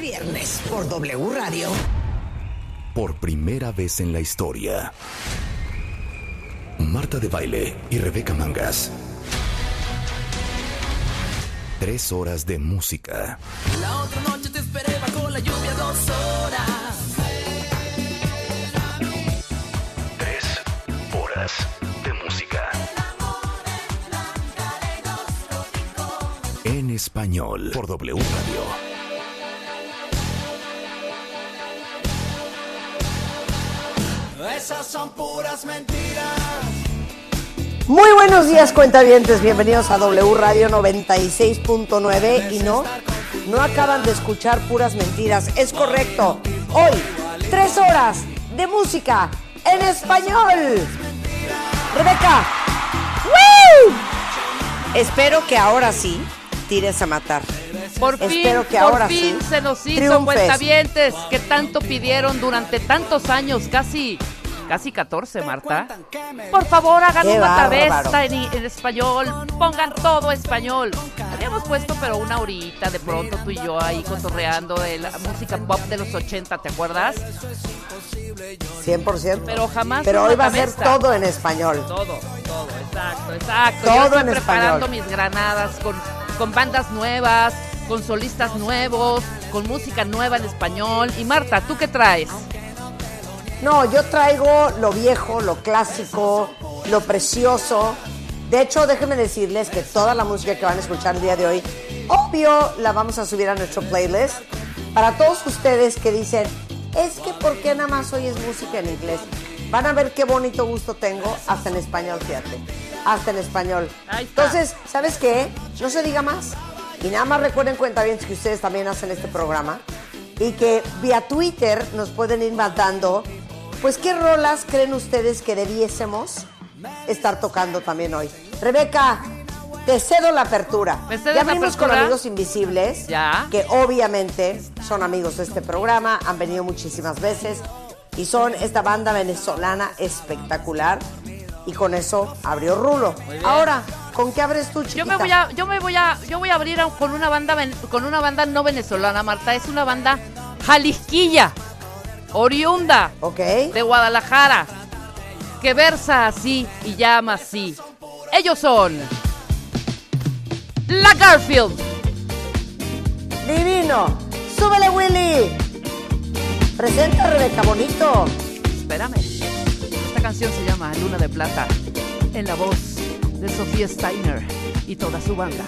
viernes por W Radio. Por primera vez en la historia, Marta de Baile y Rebeca Mangas. Tres horas de música. La otra noche te esperé bajo la lluvia dos horas. Tres horas de música. En español. Por W Radio. Esas son puras mentiras. Muy buenos días, cuentavientes. Bienvenidos a W Radio 96.9. Y no, no acaban de escuchar puras mentiras. Es correcto. Hoy, tres horas de música en español. Rebeca. ¡Woo! Espero que ahora sí tires a matar. Por fin, Espero que por ahora fin sí se nos hizo cuentavientes que tanto pidieron durante tantos años, casi, casi 14, Marta. Por favor, hagan Qué una bárbaro. travesta en, en español, pongan todo español. Habíamos puesto, pero una horita de pronto tú y yo ahí cotorreando de la música pop de los 80, ¿te acuerdas? 100%. Pero jamás Pero hoy va a ser todo en español. Todo, todo, exacto, exacto. Todo Yo estoy en preparando español. mis granadas con, con bandas nuevas, con solistas nuevos, con música nueva en español. Y Marta, ¿tú qué traes? No, yo traigo lo viejo, lo clásico, lo precioso. De hecho, déjenme decirles que toda la música que van a escuchar el día de hoy, obvio, la vamos a subir a nuestro playlist. Para todos ustedes que dicen, es que ¿por qué nada más hoy es música en inglés? Van a ver qué bonito gusto tengo hasta en español, fíjate. Hasta en español. Entonces, ¿sabes qué? No se diga más. Y nada más recuerden, cuenta bien, que ustedes también hacen este programa y que vía Twitter nos pueden ir mandando, pues, ¿qué rolas creen ustedes que debiésemos estar tocando también hoy? Rebeca, te cedo la apertura. ¿Me cedes ya venimos con amigos invisibles, Ya. que obviamente son amigos de este programa, han venido muchísimas veces y son esta banda venezolana espectacular. Y con eso abrió Rulo. Ahora, ¿con qué abres tú, chiquita? Yo me voy a, yo me voy a, yo voy a abrir con una banda, con una banda no venezolana, Marta. Es una banda jalisquilla, oriunda Ok. de Guadalajara, que versa así y llama así. Ellos son la Garfield. Divino. Súbele, Willy. Presenta a Rebeca Bonito. Espérame. Esta canción se llama Luna de Plata, en la voz de Sofía Steiner y toda su banda.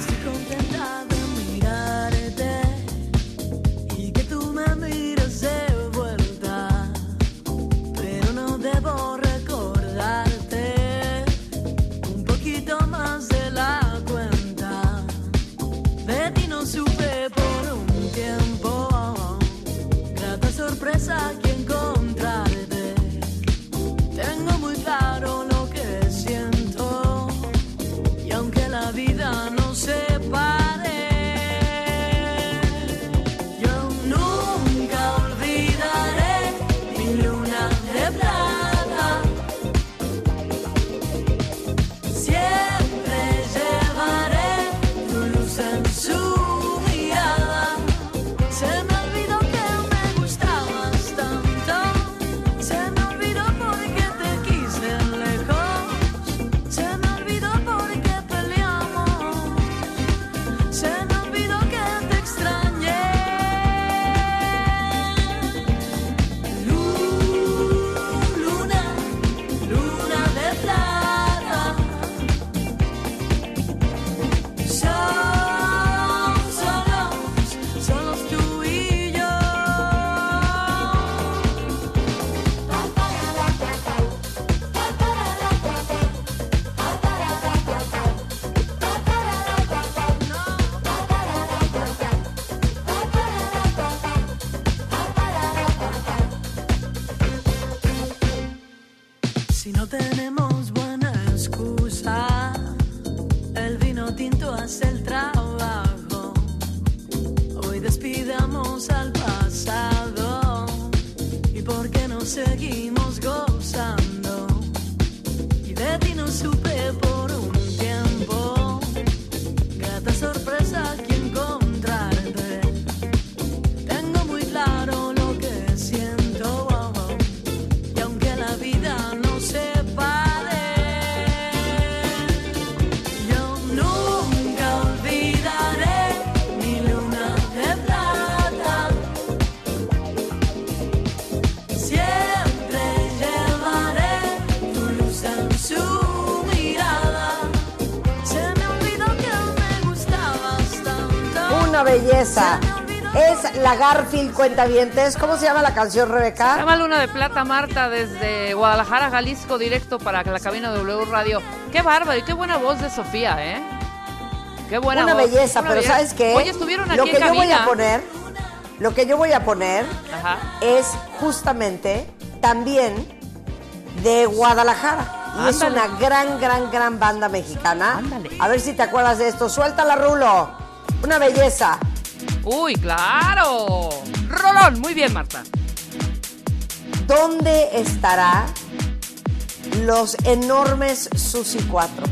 La Garfield Cuentavientes. ¿Cómo se llama la canción, Rebeca? Se llama Luna de Plata, Marta, desde Guadalajara, Jalisco, directo para la cabina de W Radio. Qué bárbaro y qué buena voz de Sofía, ¿eh? Qué buena Una voz. belleza, Una pero belleza. ¿sabes qué? Oye, estuvieron aquí Lo que en yo voy a poner, lo que yo voy a poner Ajá. es justamente también de Guadalajara. Y es una gran, gran, gran banda mexicana. Ándale. A ver si te acuerdas de esto. Suéltala, Rulo. Una belleza. Uy, claro. Rolón, muy bien, Marta. ¿Dónde estará los enormes Susi 4?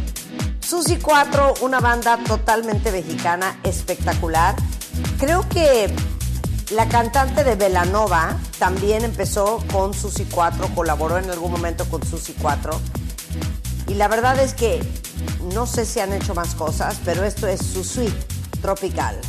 Susi 4, una banda totalmente mexicana, espectacular. Creo que la cantante de Velanova también empezó con Susi 4, colaboró en algún momento con Susi 4. Y la verdad es que no sé si han hecho más cosas, pero esto es su suite tropical.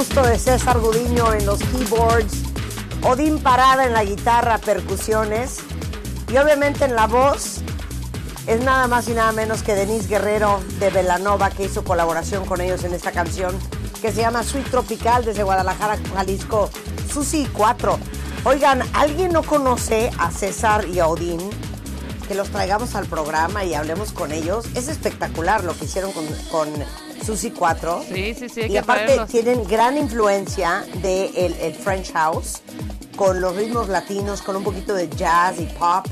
Gusto de César Gudiño en los keyboards? Odín Parada en la guitarra, percusiones. Y obviamente en la voz es nada más y nada menos que Denise Guerrero de Velanova, que hizo colaboración con ellos en esta canción que se llama Sweet Tropical desde Guadalajara, Jalisco, Susi 4. Oigan, ¿alguien no conoce a César y a Odín? Que los traigamos al programa y hablemos con ellos. Es espectacular lo que hicieron con, con Susi 4. Sí, sí, sí, hay Y que aparte traerlos. tienen gran influencia de el, el French House, con los ritmos latinos, con un poquito de jazz y pop.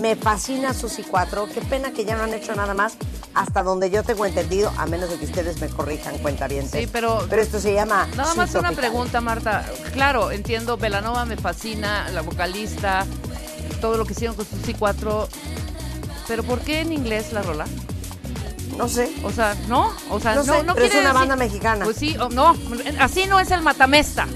Me fascina Susi 4. Qué pena que ya no han hecho nada más hasta donde yo tengo entendido, a menos de que ustedes me corrijan, cuenta bien. Sí, pero- Pero esto se llama. Nada más una pregunta, Marta. Claro, entiendo, Velanova me fascina, la vocalista, todo lo que hicieron con Susi 4. Pero ¿por qué en inglés la rola? No sé. O sea, ¿no? O sea, No no, sé, no pero es una decir- banda mexicana. Pues sí, no, así no es el matamesta.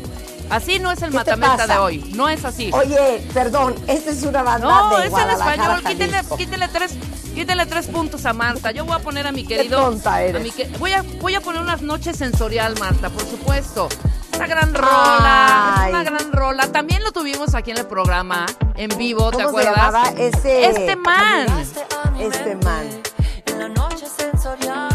Así no es el ¿Qué matamesta de hoy. No es así. Oye, perdón, esta es una banda no, de es en español. Quítenle, Jalisco. quítenle tres, Quítale tres puntos a Marta. Yo voy a poner a mi querido. tonta eres. a mi que- voy, a, voy a poner unas noches sensorial, Marta, por supuesto. Una gran rola. Ay. Es una gran rola. También lo tuvimos aquí en el programa, en vivo, ¿te ¿Cómo se acuerdas? llamaba ese? Este man. Este man. En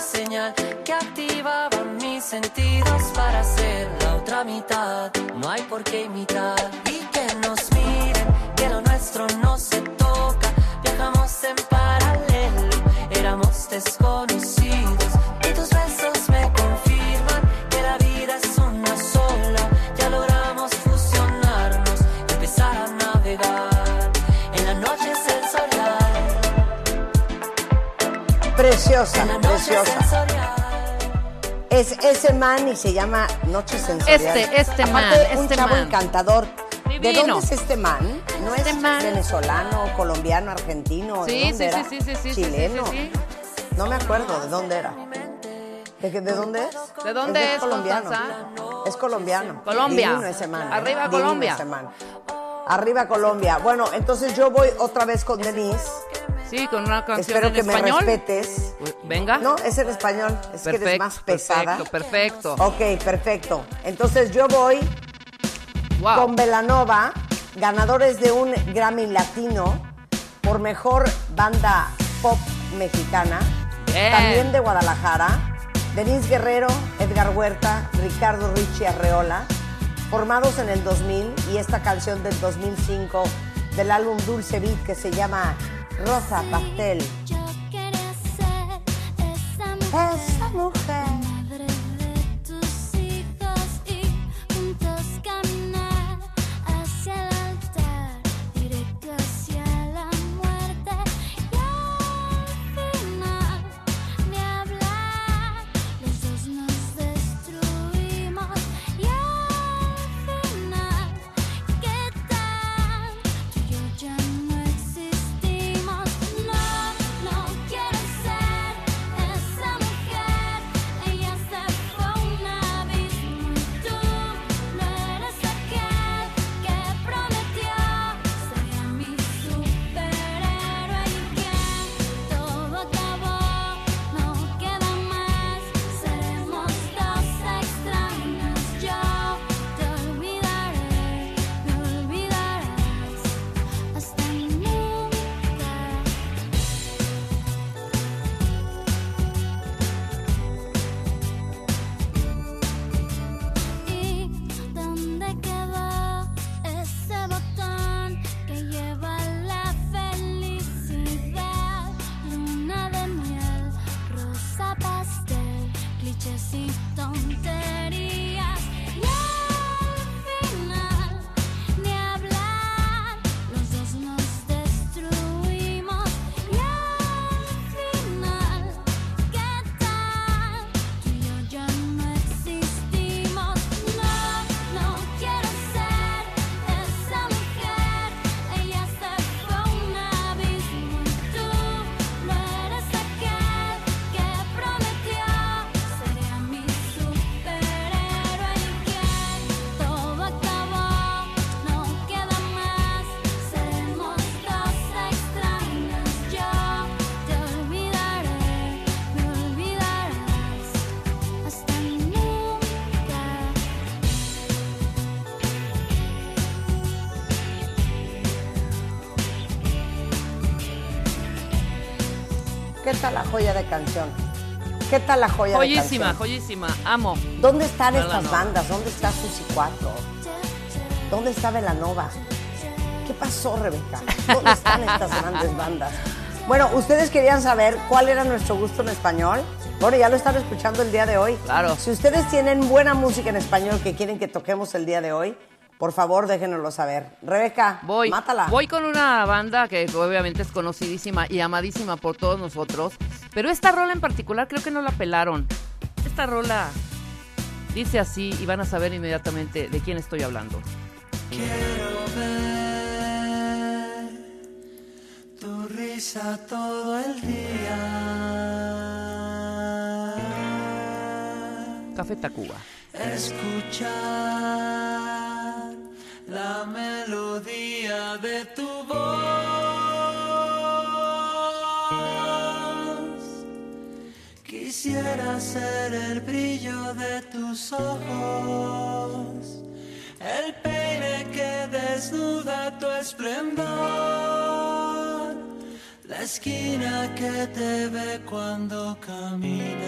señal que activaba mis sentidos para ser la otra mitad. No hay por qué imitar y que nos miren, que lo nuestro no se toca. Viajamos en paralelo, éramos desconocidos. Preciosa, preciosa. Es ese man y se llama Noche Sensorial. Este, este Aparte, man, un este chavo man. encantador. ¿De Divino. dónde es este man? ¿No Este es man. venezolano, colombiano, argentino? ¿De Sí, dónde sí, era? sí, sí, sí, sí, sí, Chileno. sí, sí. No me acuerdo de dónde era. ¿De, qué- de dónde es? ¿De dónde de es, colombiano. Constanza? Es colombiano. Colombia. Divino ese man. ¿eh? Arriba Divino Colombia. ese man. Arriba Colombia. Bueno, entonces yo voy otra vez con Denise. Sí, con una canción Espero en que me respetes. Venga. No, es en español. Es que eres más pesada. Perfecto, perfecto. Ok, perfecto. Entonces yo voy Wow. con Velanova, ganadores de un Grammy Latino por mejor banda pop mexicana, Bien. también de Guadalajara, Denise Guerrero, Edgar Huerta, Ricardo Ricci Arreola, formados en el 2000 y esta canción del 2005 del álbum Dulce Beat que se llama Rosa Pastel. Esa mujer, canción? ¿Qué tal la joya de Joyísima, canción? joyísima. Amo. ¿Dónde están estas no. bandas? ¿Dónde está Susi 4? ¿Dónde está Velanova? ¿Qué pasó, Rebeca? ¿Dónde están estas grandes bandas? Bueno, ustedes querían saber cuál era nuestro gusto en español. Bueno, ya lo están escuchando el día de hoy. Claro. Si ustedes tienen buena música en español que quieren que toquemos el día de hoy, por favor, déjenoslo saber. Rebeca, Voy, mátala. voy con una banda que obviamente es conocidísima y amadísima por todos nosotros, pero esta rola en particular creo que no la pelaron. Esta rola dice así y van a saber inmediatamente de quién estoy hablando. Tu risa todo el día. Café Tacuba. Escuchar la melodía de tu voz. Quisiera ser el brillo de tus ojos, el peine que desnuda tu esplendor, la esquina que te ve cuando caminas.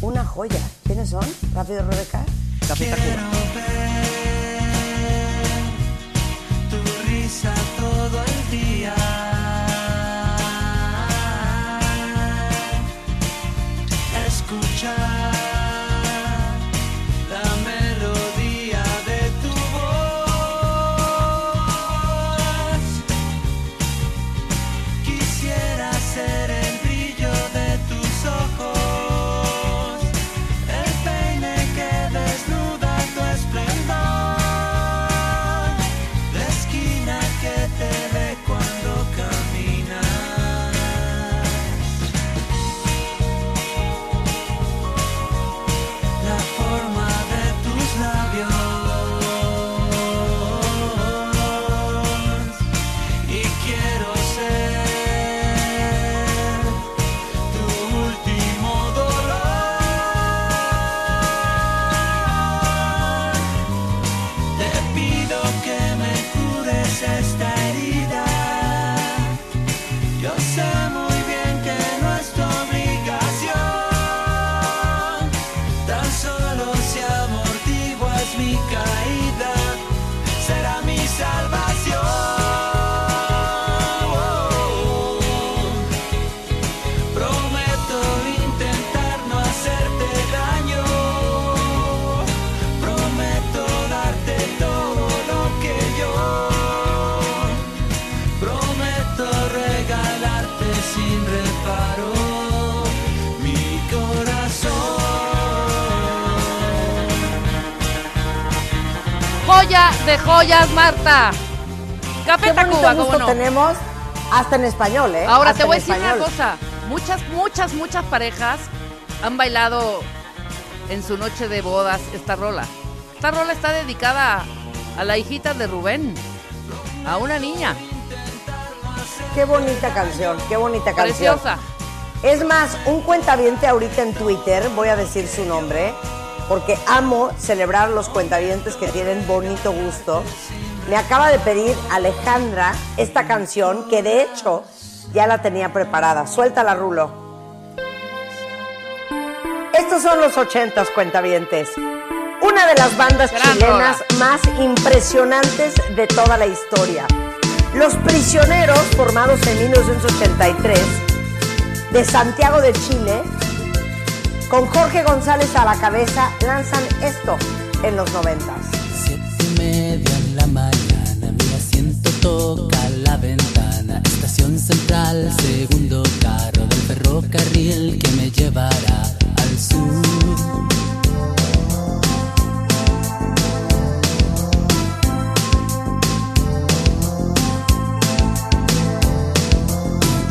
Una joya. ¿Quiénes son? Rápido, Rebeca. Café Tacuba. tu risa todo el día. Joya de joyas, Marta. Café Qué cómo gusto no. tenemos hasta en español, ¿eh? Ahora Hasta te voy a decir una cosa. Muchas, muchas, muchas parejas han bailado en su noche de bodas esta rola. Esta rola está dedicada a la hijita de Rubén, a una niña Qué bonita canción, qué bonita canción. preciosa. Es más, un cuentaviente ahorita en Twitter, voy a decir su nombre, porque amo celebrar los cuentavientes que tienen bonito gusto. Me acaba de pedir Alejandra esta canción, que de hecho ya la tenía preparada. Suéltala, Rulo. Estos son los ochentas cuentavientes. Una de las bandas Gran chilenas más impresionantes de toda la historia. Los Prisioneros, formados en 1983, de Santiago de Chile, con Jorge González a la cabeza, lanzan esto en los noventas. Siete y media en la mañana, mi asiento toca la ventana. Estación central, segundo carro del ferrocarril que me llevará al sur.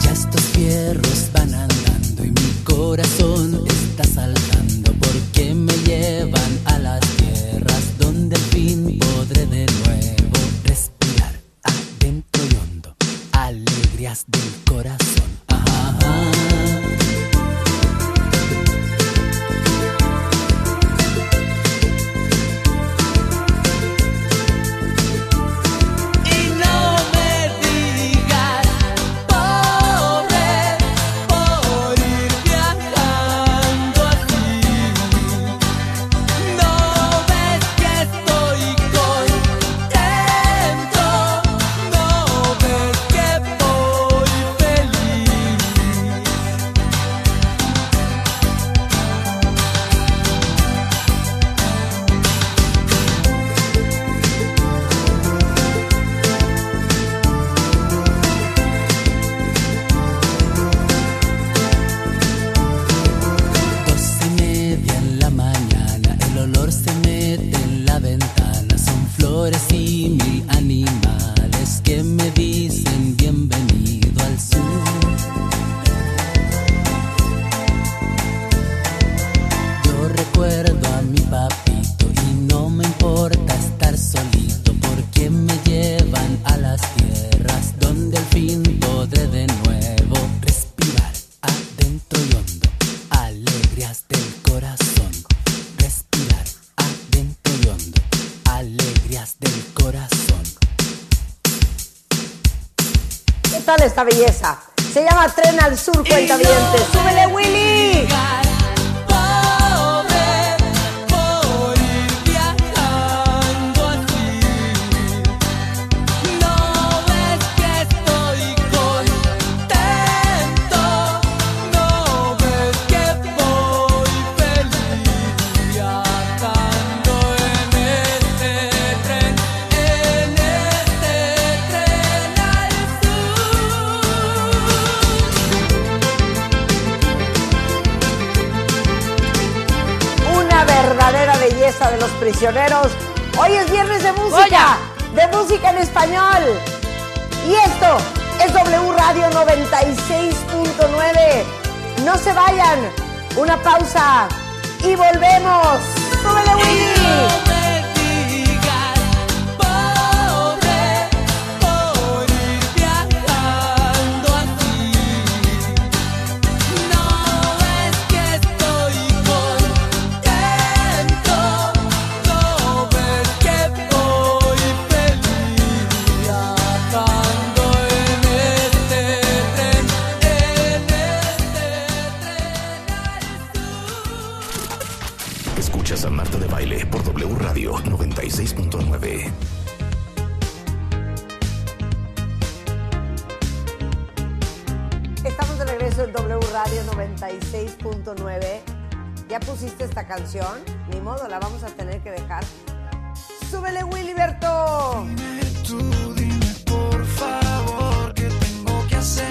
Ya estos fierros van andando y mi corazón está saltando Se llama Tren al Sur, cuenta dientes. ni modo, la vamos a tener que dejar. ¡Súbele, Willyberto! Dime tú, dime por favor, ¿qué tengo que hacer?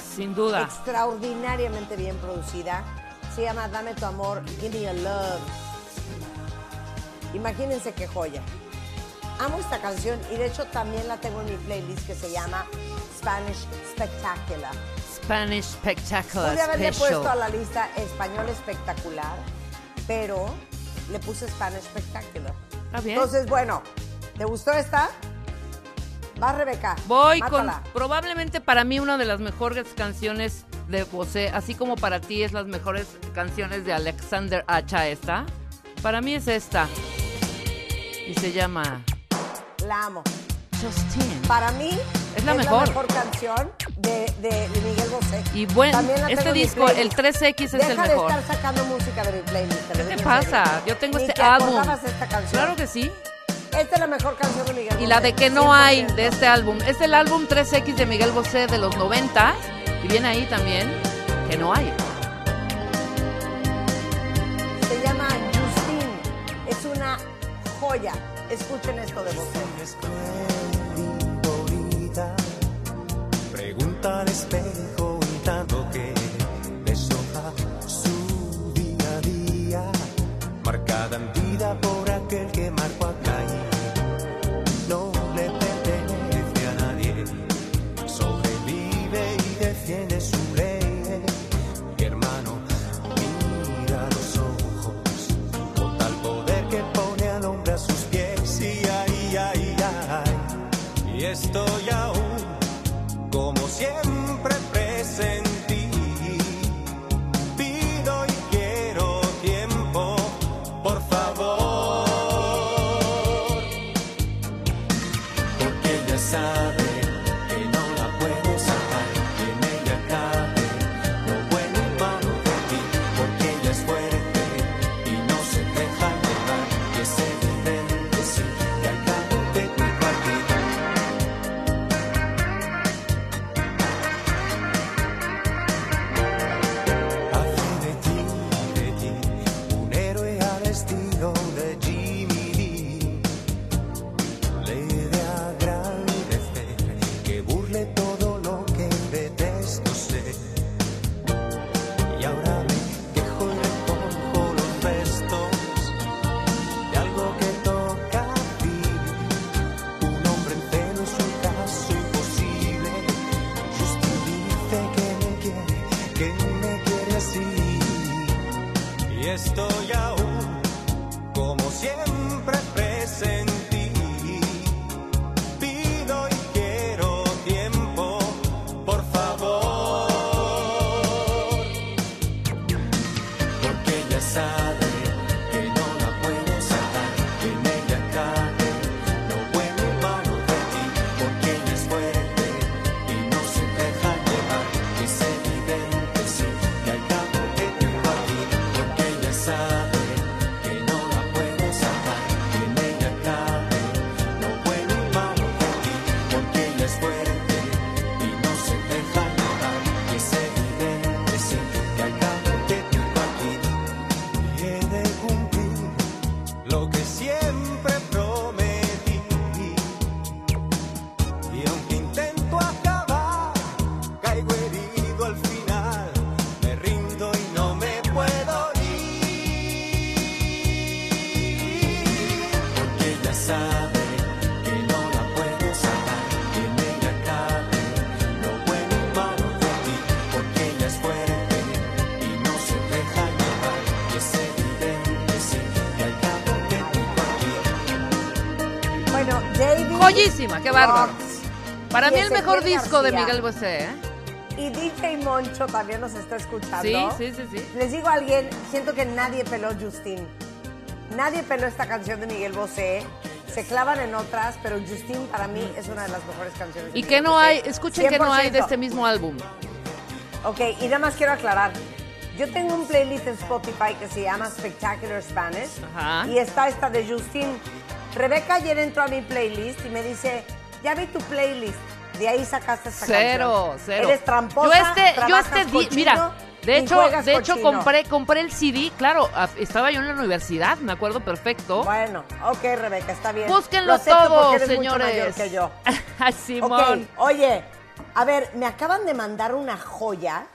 Sin duda. Extraordinariamente bien producida. Se llama Dame tu amor, Give me your love. Imagínense qué joya. Amo esta canción y de hecho también la tengo en mi playlist que se llama Spanish Spectacular. Spanish Spectacular. Pude haberle special. puesto a la lista Español Espectacular, pero le puse Spanish Spectacular. Está bien. Entonces, bueno, ¿te gustó esta? Va, Rebeca. Voy mátala. con probablemente para mí una de las mejores canciones de José, así como para ti es las mejores canciones de Alexander Hacha esta. Para mí es esta. Y se llama La amo. Justin. Para mí Es la mejor. canción de, de, de Miguel Bosé. Y bueno, la este disco, el playlist. 3X es Deja el de mejor. estar sacando música de mi playlist. ¿Qué te pasa? Yo tengo este álbum. esta canción. Claro que sí. Esta es la mejor canción de Miguel Bosé. Y la de que no hay 100%. de este álbum. Es el álbum 3X de Miguel Bosé de los 90. Y viene ahí también que no hay. Se llama Justine. Es una joya. Escuchen esto de Bosé. Pregunta al espejo yeah. Qué bárbaro. Para Y mí el mejor disco de. Miguel Bosé, ¿eh? Y DJ Moncho también nos está escuchando. Sí, sí, sí, sí. Les digo a alguien, siento que nadie peló Justin. Nadie peló esta canción de Miguel Bosé. Se clavan en otras, pero Justin para mí es una de las mejores canciones. de Y Miguel que no Bosé. hay, escuchen que no hay de 100%. este mismo álbum. Ok, y nada más quiero aclarar. Yo tengo un playlist en Spotify que se llama Spectacular Spanish. Ajá. Y está esta de Justin. Rebeca ayer entró a mi playlist y me dice, ya vi tu playlist. De ahí sacaste esta Cero, canción. cero. Eres tramposa, Yo este, yo este cochino mira, de hecho, de hecho compré, compré el CD, claro, estaba yo en la universidad, me acuerdo perfecto. Bueno, ok, Rebeca, está bien. Búsquenlo Lo acepto todo, porque eres mucho señores. mayor que yo. Simón. Ok, oye, a ver, me acaban de mandar una joya.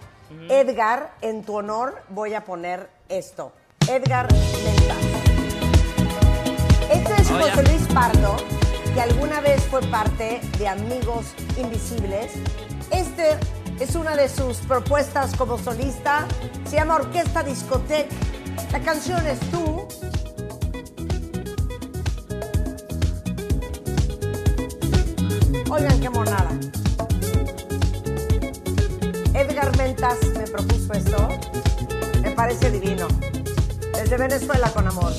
Edgar, en tu honor voy a poner esto. Edgar Mentas. Esto es Oh. José Luis Pardo, que alguna vez fue parte de Amigos Invisibles. Este Es una de sus propuestas como solista. Se llama Orquesta Discoteca. La canción es Tú. Oigan qué monada. Edgar Mentas me propuso esto. Me parece divino. Desde Venezuela con amor.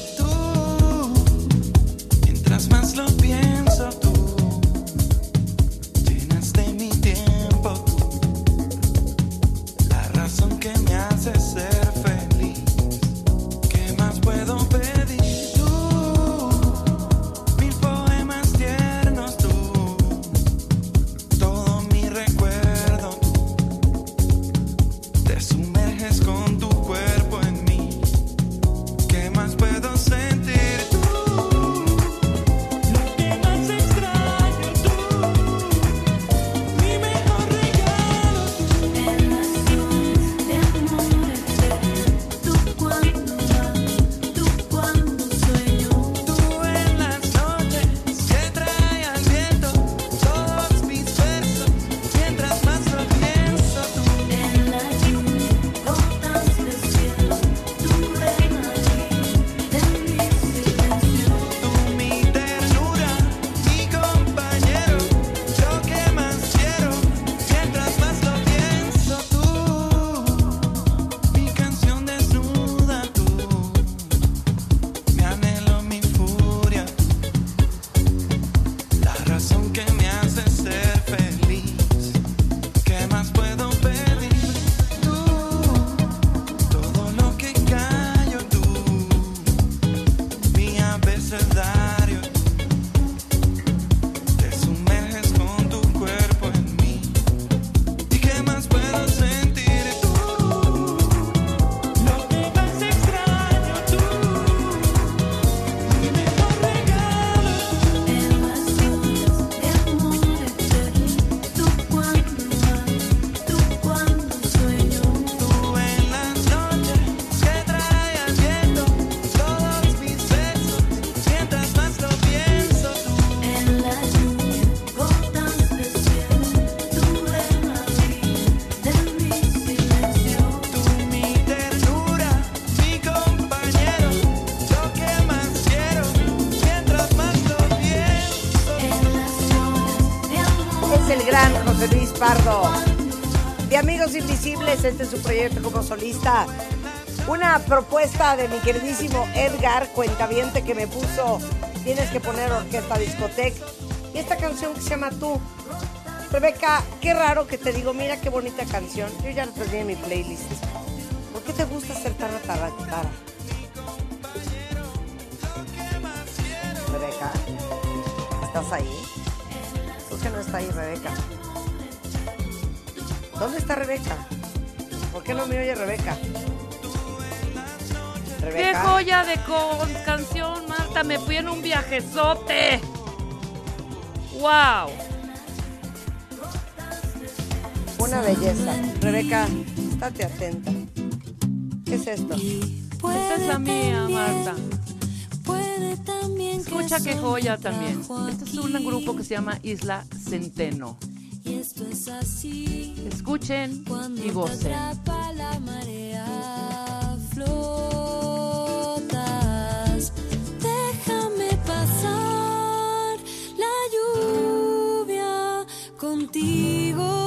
Invisibles, este es su proyecto como solista. Una propuesta de mi queridísimo Edgar, cuentaviente, que me puso, tienes que poner Orquesta Discoteca. Y esta canción que se llama Tú. Rebeca, qué raro que te digo, mira qué bonita canción. Yo ya la tenía en mi playlist. ¿Por qué te gusta ser tan? ¿Dónde está Rebeca? ¿Por qué no me oye Rebeca? ¡Qué joya de con- canción, Marta! Me fui en un viajezote. ¡Wow! Una belleza. Rebeca, estate atenta. ¿Qué es esto? Esta es la mía, Marta. Escucha qué joya también. Este es un grupo que se llama Isla Centeno. Y esto es así. Escuchen Cuando y gocen. atrapa la marea, flotas. Déjame pasar la lluvia contigo.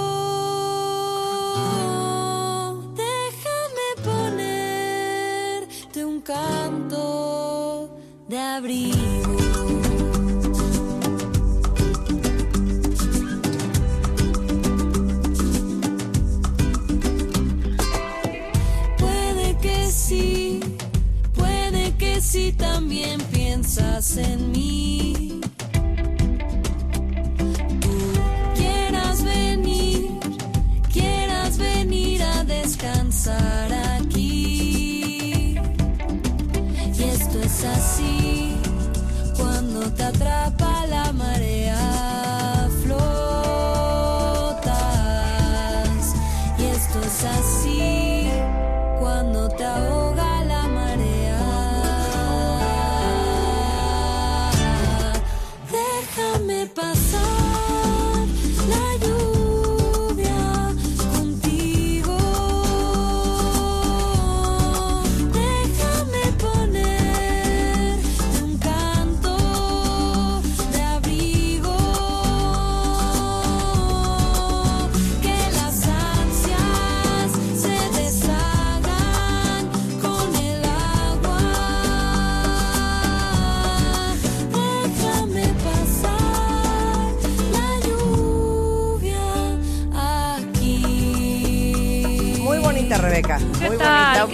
Atrapa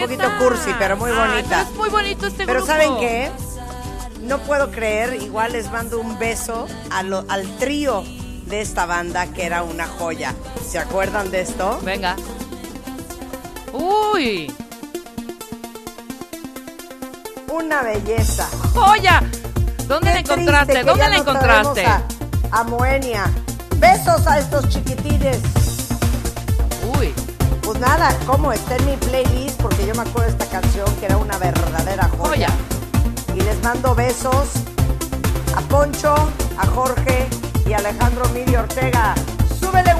poquito tal? cursi, pero muy Ay, bonita. pero es muy bonito este Pero grupo. ¿saben qué? No puedo creer, igual les mando un beso a lo- al trío de esta banda que era una joya. ¿Se acuerdan de esto? Venga. Uy, Una belleza. joya. ¿Dónde la encontraste? ¿Dónde la encontraste? a Moenia. Besos a estos chiquitines. Nada, ¿cómo? Está en mi playlist porque yo me acuerdo de esta canción que era una verdadera joya. joya. Y les mando besos a Poncho, a Jorge y a Alejandro Miri Ortega. ¡Súbele,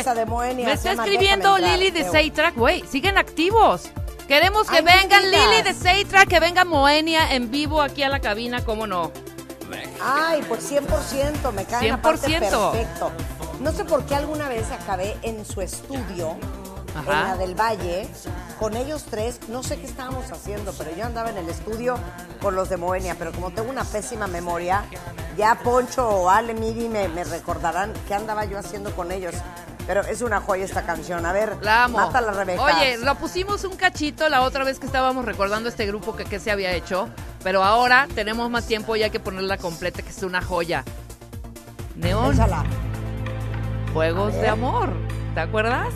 oye, de Moenia, me está escribiendo Lili de. Seitrack, güey, siguen activos. Queremos que Ay, vengan. Lili de Seitrack, que venga Moenia en vivo aquí a la cabina, ¿cómo no? Ay, pues 100%, me cae en la parte 100%. perfecto. No sé por qué alguna vez acabé en su estudio, en la del Valle, con ellos tres. No sé qué estábamos haciendo, pero yo andaba en el estudio con los de Moenia, pero como tengo una pésima memoria, ya Poncho o Ale Miri me, me recordarán qué andaba yo haciendo con ellos. Pero es una joya esta canción. A ver, La amo. mátala, Rebeca. Oye, lo pusimos un cachito la otra vez que estábamos recordando este grupo que, que se había hecho, pero ahora tenemos más tiempo y hay que ponerla completa, que es una joya. Neón. Juegos de. Amor, ¿te acuerdas?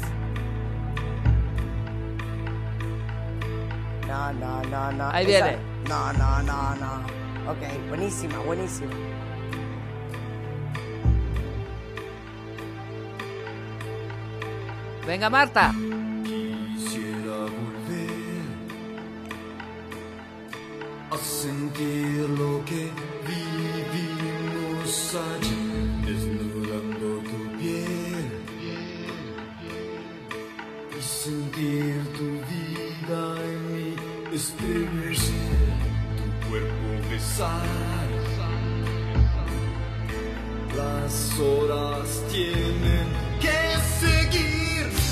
No, no, no, no. Ahí Esa- viene. No, no, no, no. Ok, buenísima, buenísima. Venga, Marta. Quisiera volver a sentir lo que vivimos ayer, desnudando tu piel y sentir tu vida en mí, estremecer tu cuerpo besar. Las horas tienen que seguir.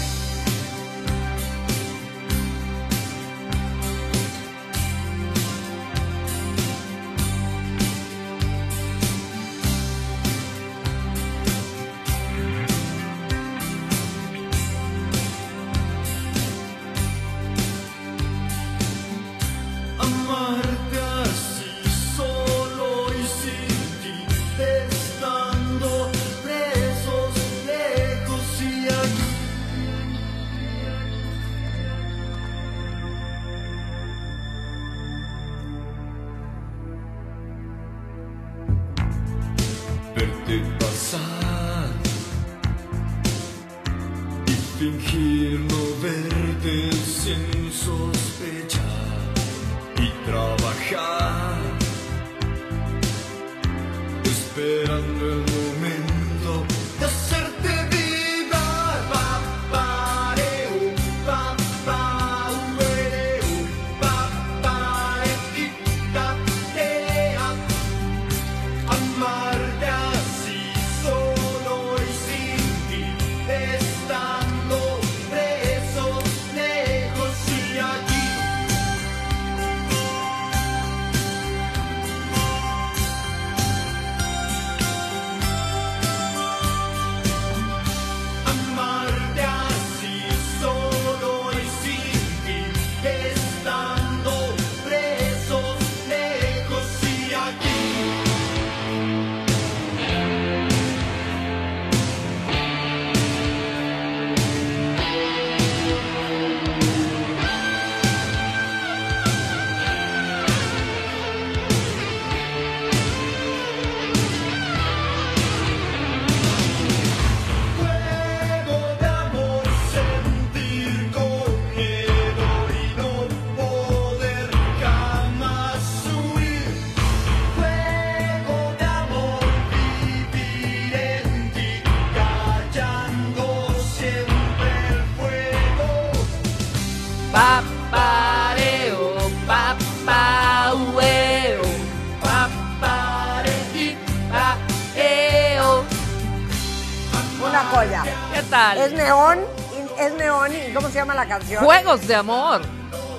Juegos de amor.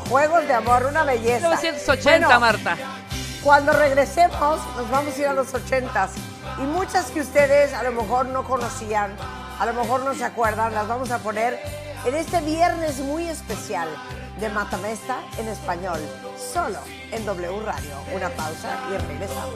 Juegos de amor, una belleza. 1980, Bueno, Marta. Cuando regresemos, nos vamos a ir a los 80s. Y muchas que ustedes a lo mejor no conocían, a lo mejor no se acuerdan, las vamos a poner en este viernes muy especial de Matamesta en español, solo en W Radio. Una pausa y regresamos.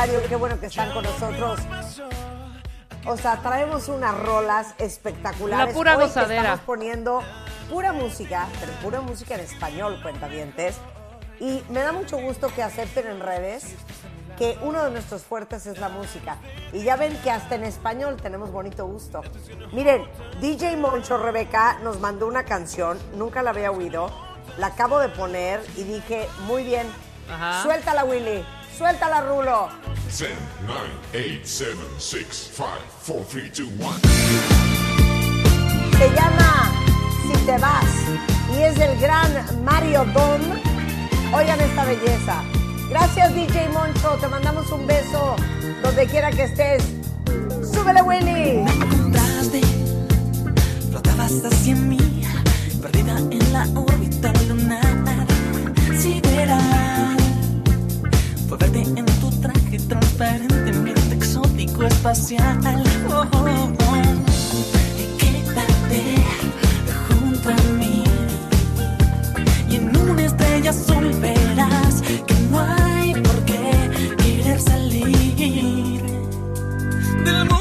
Radio, qué bueno que están con nosotros. O sea, traemos unas rolas espectaculares. La pura Hoy gozadera. Estamos poniendo pura música, pero pura música en español, cuentavientes. Y me da mucho gusto que acepten en redes que uno de nuestros fuertes es la música. Y ya ven que hasta en español tenemos bonito gusto. Miren, DJ Moncho Rebeca nos mandó una canción, nunca la había oído, la acabo de poner y dije, muy bien, Ajá. suéltala Willy, suéltala Rulo. 10, 9, 8, 7, 6, 5, 4, 3, 2, 1. Se llama Si te vas y es del gran Mario Dom. Oigan esta belleza. Gracias DJ Moncho, te mandamos un beso donde quiera que estés. ¡Súbele Willy! encontraste, flotabas hacia mí, perdida en la órbita lunar sideral. Fue verte en tu traje transparentemente exótico espacial. Oh, oh, oh. Quédate junto a mí. Y en una estrella azul verás que no hay por qué querer salir del mundo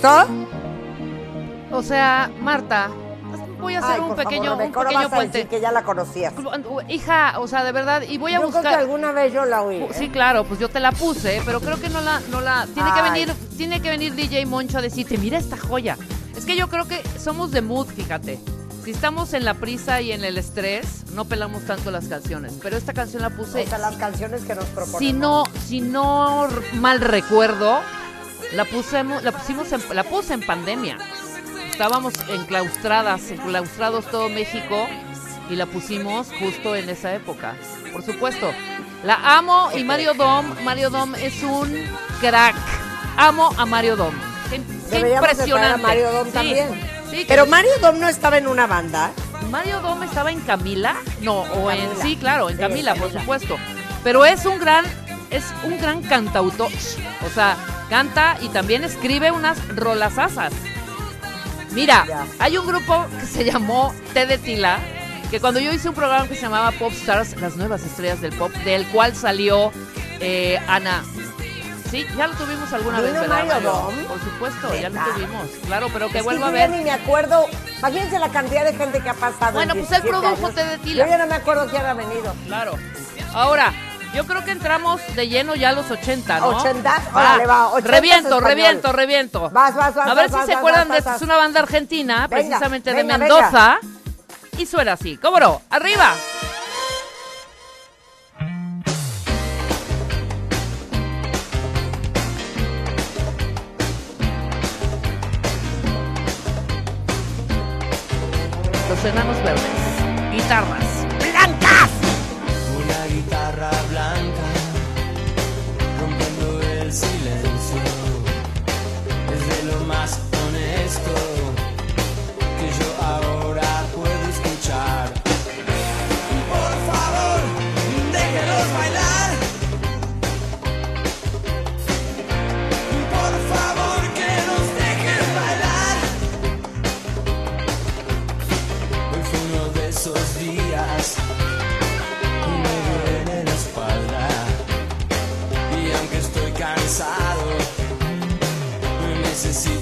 gustó? O sea, Marta, voy a hacer Ay, un pequeño, favor, un pequeño vas a puente. decir que ya la conocías. Hija, o sea, de verdad, y voy a yo buscar. creo que alguna vez yo la oí. ¿eh? Sí, claro, pues yo te la puse, pero creo que no la, no la, tiene que venir, tiene que venir DJ Moncho a decirte, mira esta joya. Es que yo creo que somos de mood, fíjate. Si estamos en la prisa y en el estrés, no pelamos tanto las canciones. Pero esta canción la puse, O sea, las canciones que nos proponemos. si no, si no mal recuerdo, la pusemos, la pusimos, en, la puse en pandemia. Estábamos enclaustradas, enclaustrados todo México y la pusimos justo en esa época. Por supuesto, la amo y Mario Dom, Mario Dom es un crack. Amo a Mario Dom. Qué, impresionante. a Mario Dom Sí, también. sí, Pero Mario Dom no estaba en una banda. Mario Dom estaba en Camila, no, o en Camila. sí, claro, en Sí, Camila, por Camila. supuesto. Pero es un gran, es un gran cantautor, o sea, canta y también escribe unas rolasasas. Mira, hay un grupo que se llamó T de Tila, que cuando yo hice un programa que se llamaba Pop Stars, las nuevas estrellas del pop, del cual salió eh, Ana. Sí, ya lo tuvimos alguna vez, ¿Vino ¿verdad? Mario Dom? Por supuesto, ya lo tuvimos. Claro, pero que Es vuelva a yo ya ver. ni me acuerdo. Imagínense la cantidad de gente que ha pasado. Bueno, en pues él 17 produjo. Té de Tila. Yo ya no me acuerdo quién ha venido. Claro. Ahora, yo creo que entramos de lleno ya a los 80, ¿no? ¿Ochentas? Órale, va, ochentas Reviento, español. reviento, reviento. Vas, vas, vas, A ver vas, si vas, se vas, acuerdan de esto. Es una banda argentina, Venga, precisamente venga, de Mendoza. Y suena así. ¿Cómo no? ¡Arriba! Los enanos verdes. Guitarras. Cansado, necesito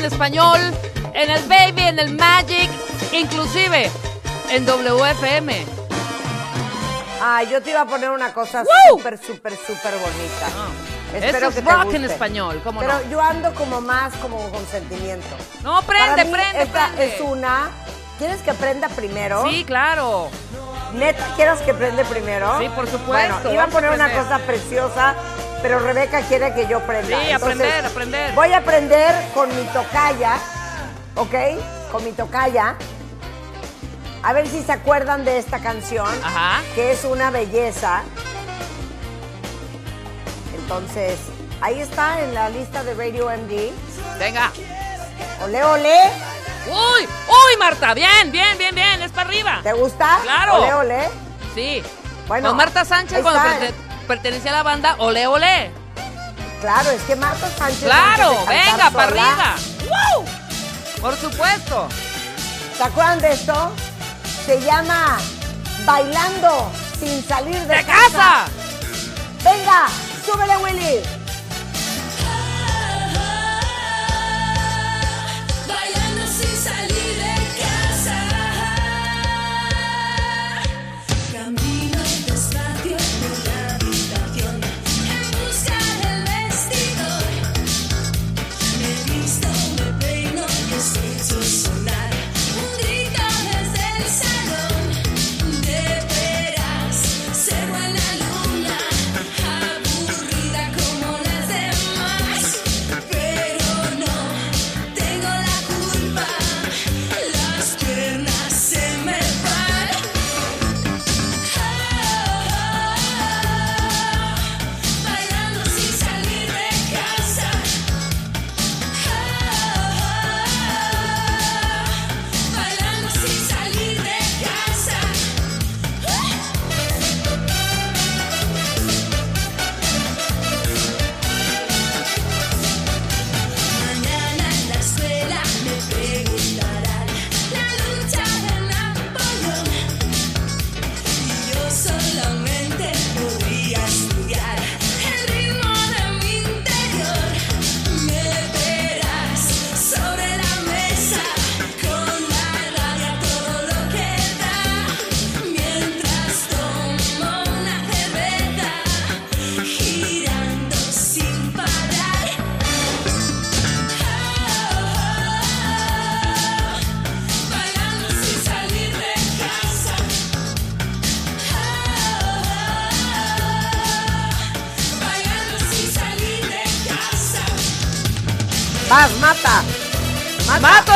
en español, en el Baby, en el Magic, inclusive en WFM. Ay, yo te iba a poner una cosa ¡Woo! súper, súper, súper bonita. Ah. Espero Eso es que te rock guste. en español, ¿cómo Pero no? yo ando como más como con sentimiento. No, prende, Para mí, prende, esta prende. es una... ¿Quieres que prenda primero? Sí, claro. ¿Neta quieres que prende primero? Sí, por supuesto, Bueno, iba a poner una cosa preciosa, pero Rebeca quiere que yo prenda. Sí, Entonces, aprender, aprender. Voy a aprender con mi tocaya, ¿ok? Con mi tocaya. A ver si se acuerdan de esta canción, Ajá. que es una belleza. Entonces, ahí está en la lista de Radio MD. Venga. Ole, ole. Uy, uy, Marta, bien, bien, bien, bien, es para arriba. ¿Te gusta? Claro. Ole, ole. Sí. Bueno, Con Marta Sánchez cuando pertenece a la banda Ole Ole. Claro, es que Marta Sánchez. Claro, venga, para arriba. ¡Wow! Por supuesto. ¿Se acuerdan de esto? Se llama Bailando sin salir de, ¡De casa. casa. Venga, súbele, Willy.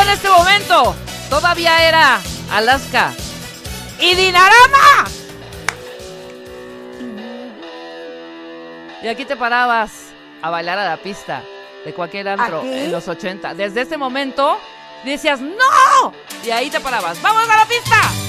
en este momento todavía era Alaska. ¡Y Dinarama! Y aquí te parabas a bailar a la pista de cualquier antro en los 80. Desde ese momento decías ¡No! Y ahí te parabas. ¡Vamos a la pista!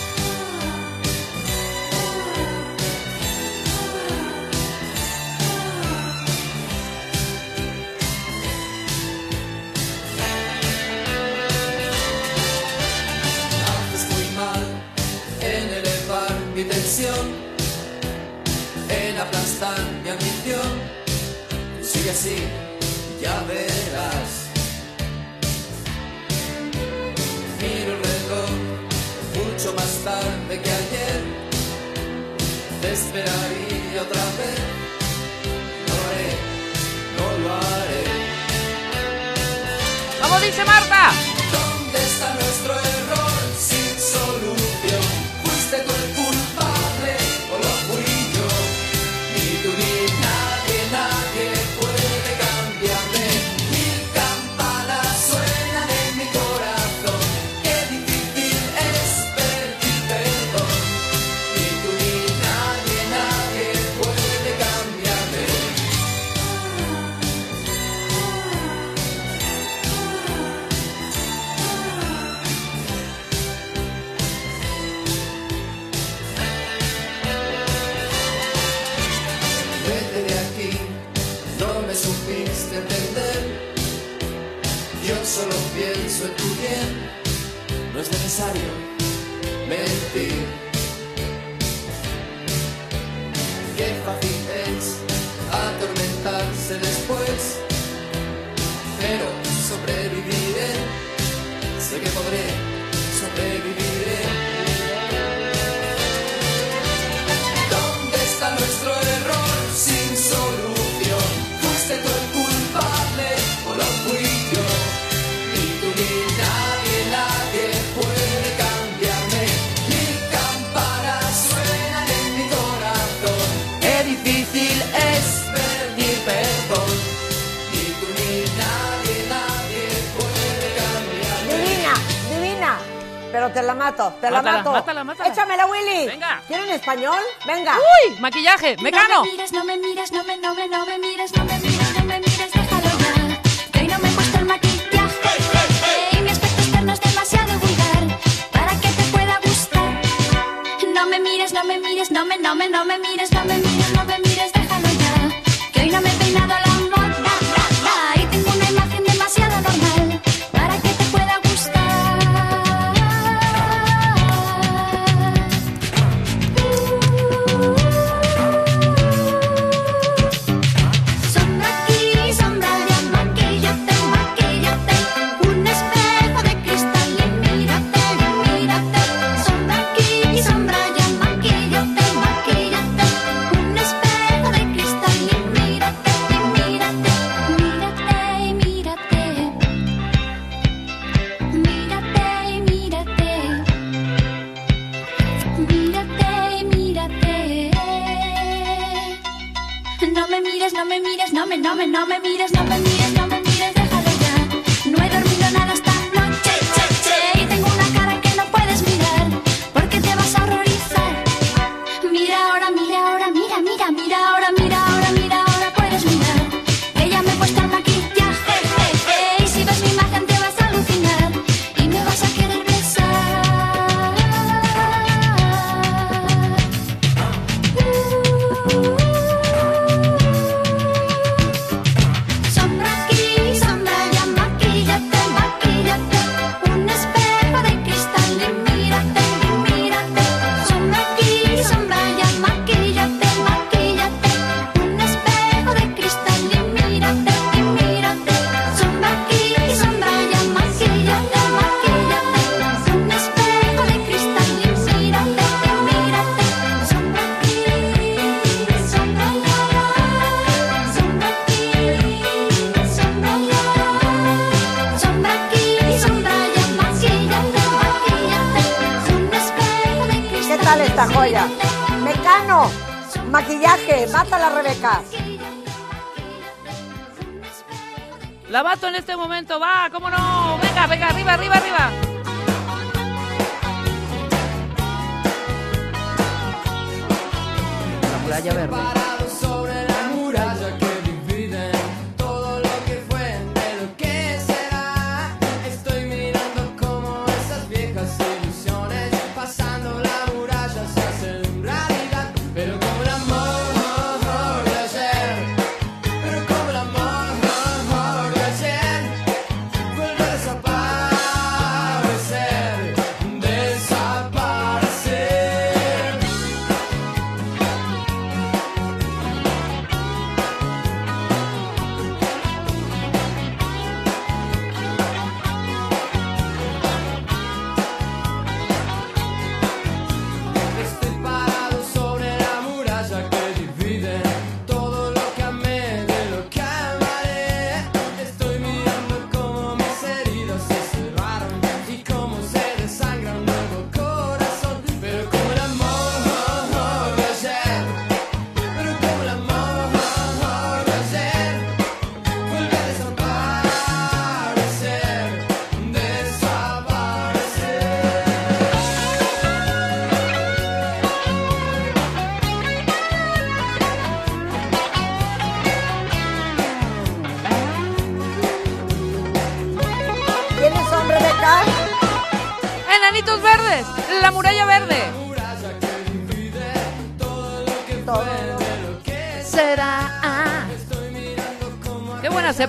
español? Venga. Uy, maquillaje, mecano. Me no me mires, no me, no me mires, no me mires, no me mires, hoy no me el maquillaje. No me mires, no me mires, no me, no me mires. Momento,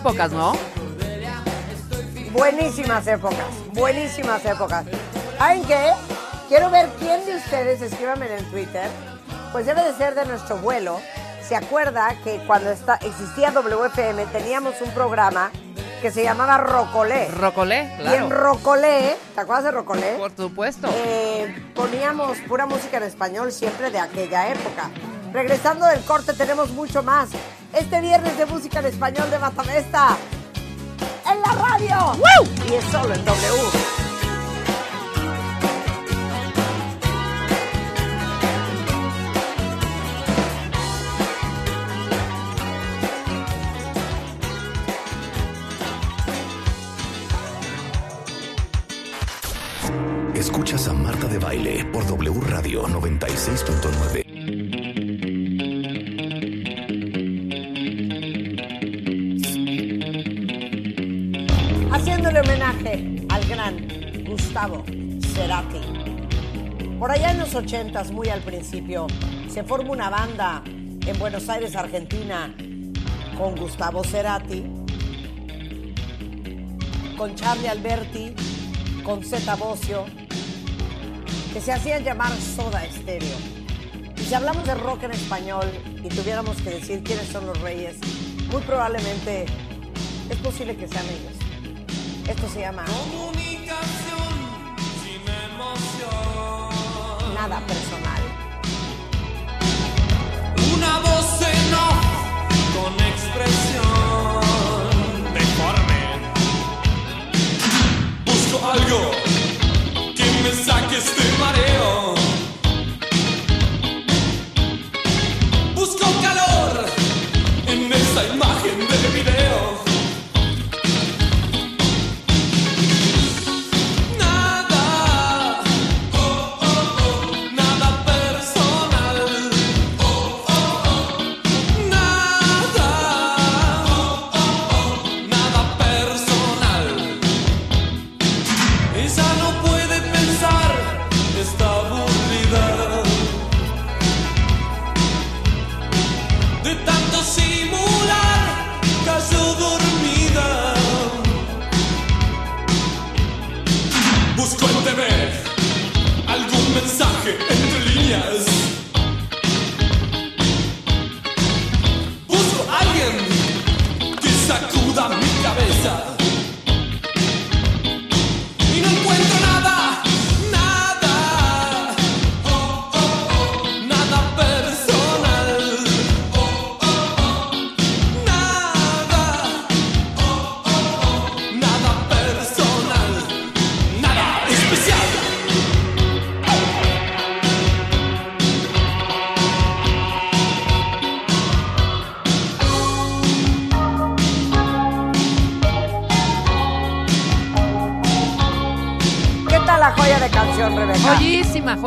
épocas, ¿no? Buenísimas épocas, buenísimas épocas. ¿Saben qué? Quiero ver quién de ustedes, escríbanme en Twitter, pues debe de ser de nuestro vuelo. ¿Se acuerda que cuando está, existía WFM teníamos un programa que se llamaba Rocolé? Rocolé, Y en claro. Rocolé, ¿te acuerdas de Rocolé? Por supuesto. Eh, poníamos pura música en español siempre de aquella época. Regresando del corte tenemos mucho más. Este viernes de música en español de Matamesta. En la radio. Y es solo en W. Escuchas a Marta de Baile por W Radio 96.9. Cerati. Por allá en los ochentas, muy al principio, se forma una banda en Buenos Aires, Argentina, con Gustavo Cerati, con Charlie Alberti, con Zeta Bocio, que se hacían llamar Soda Stereo. Y si hablamos de rock en español y tuviéramos que decir quiénes son los reyes, muy probablemente es posible que sean ellos. Esto se llama Personal. Una voz en off con expresión deforme. Busco algo que me saque este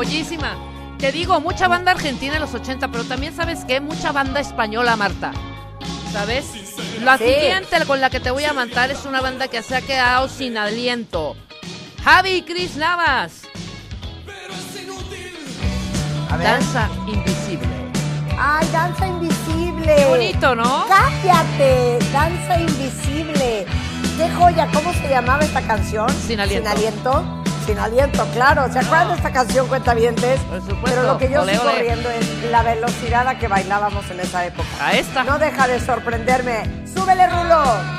Joyísima. Te digo, mucha banda argentina en los 80, pero también sabes qué, mucha banda española, Marta. ¿Sabes? La Sí. siguiente con la que te voy a mandar es una banda que se ha quedado sin aliento. Javi y Cris Navas. A ver. Danza invisible. Ay, danza invisible. Qué bonito, ¿no? Cállate, danza invisible. Qué joya, ¿cómo se llamaba esta canción? Sin aliento. Sin aliento. Sin aliento, claro. ¿Se acuerdan de esta canción, cuentavientes? Por supuesto. Pero lo que yo Ole, sigo ole. riendo es la velocidad a que bailábamos en esa época. A esta. No deja de sorprenderme. ¡Súbele, Rulo!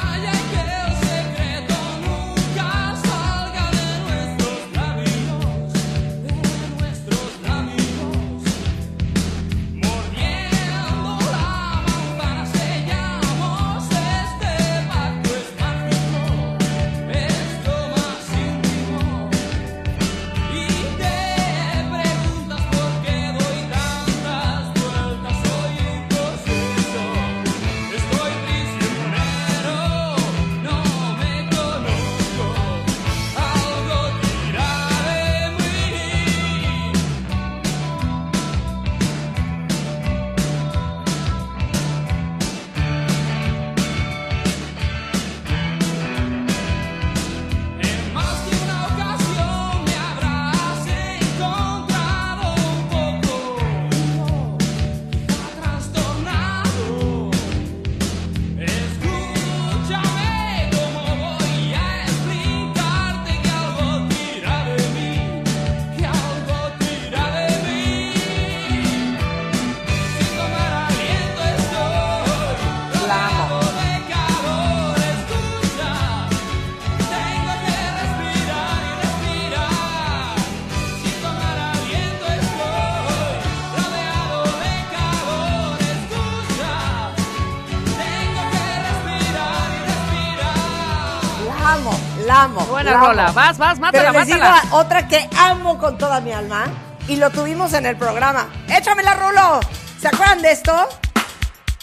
Buena la amo. rola. Vas, vas, Pero mátala, les digo mátala. otra que amo con toda mi alma y lo tuvimos en el programa. ¡Échamela, Rulo! ¿Se acuerdan de esto?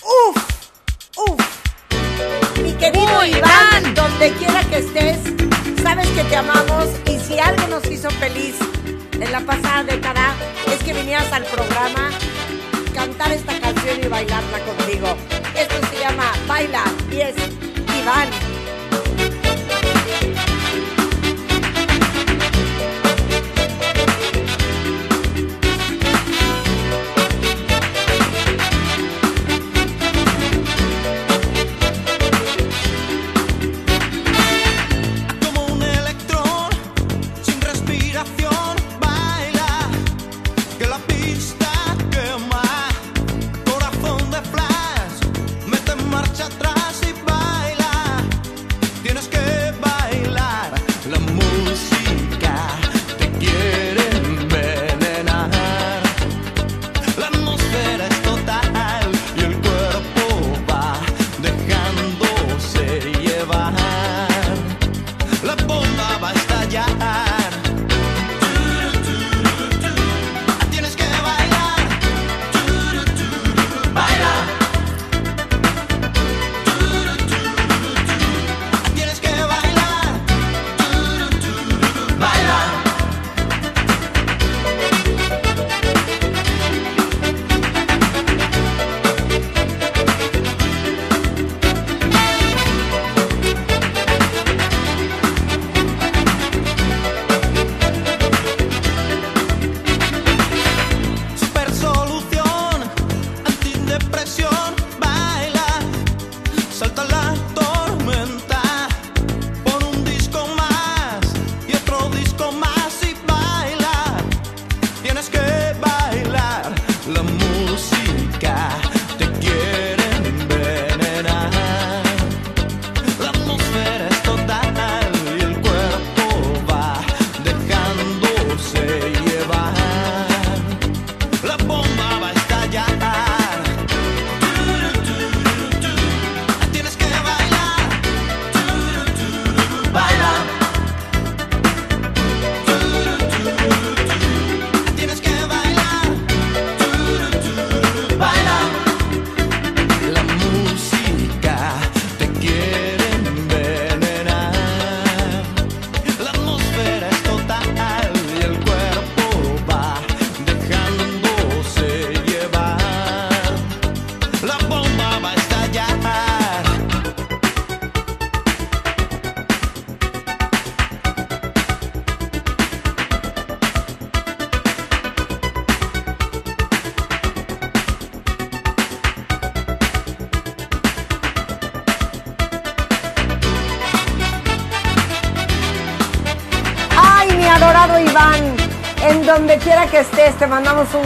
¡Uf! ¡Uf! Mi querido Uy, Iván, Iván. donde quiera que estés, sabes que te amamos y si algo nos hizo feliz en la pasada década es que vinieras al programa, cantar esta canción y bailarla contigo. Esto se llama Baila y es Iván.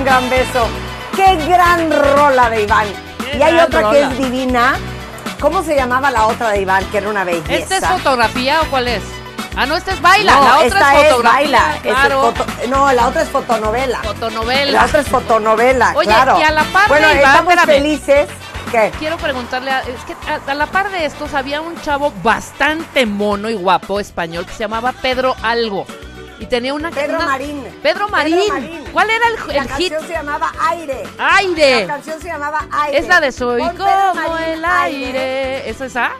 Un gran beso. ¡Qué gran rola de Iván! Qué Y hay otra que es divina. ¿Cómo se llamaba la otra de Iván? Que era una belleza. ¿Esta es fotografía o cuál es? Ah, no, esta es baila. No, la otra esta es es fotografía. baila. foto- no, la otra es fotonovela. Fotonovela. La otra es fotonovela, Oye, claro. y a la par de bueno, Iván, estamos espérame. felices. ¿Qué? Quiero preguntarle, a, es que a, a la par de estos había un chavo bastante mono y guapo español que se llamaba Pedro Algo. Y tenía una... Pedro una- Marín. Pedro Marín. ¿Cuál era el, La el hit? canción se llamaba Aire. Aire. La canción se llamaba Aire. Es la de Soy Pon Pedro como el aire. ¿Es esa?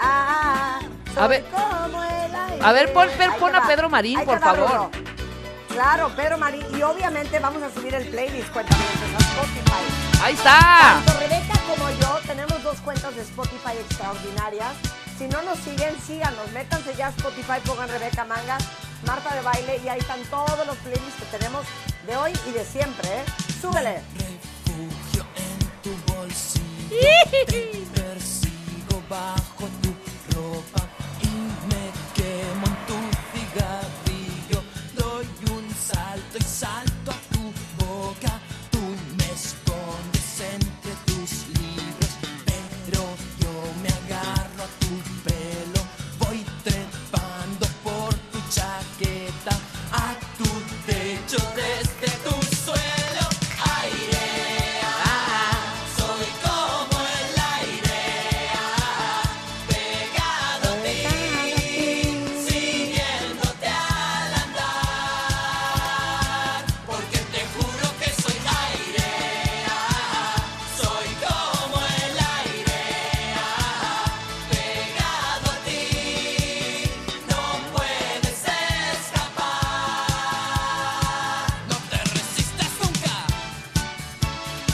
Ah, A ver. soy como el aire. A ver, pon- pon- a. Pedro Marín, Ahí por favor. Claro, Pedro Marín. Y obviamente vamos a subir el playlist, cuéntame, a Spotify. Ahí está. Tanto Rebeca como yo tenemos dos cuentas de Spotify extraordinarias. Si no nos siguen, síganos. Métanse ya a Spotify, pongan Rebeca Mangas, Marta de Baile y ahí están todos los playlists que tenemos de hoy y de siempre. ¿eh? Súbele. refugio en tu bolsillo. Te persigo bajo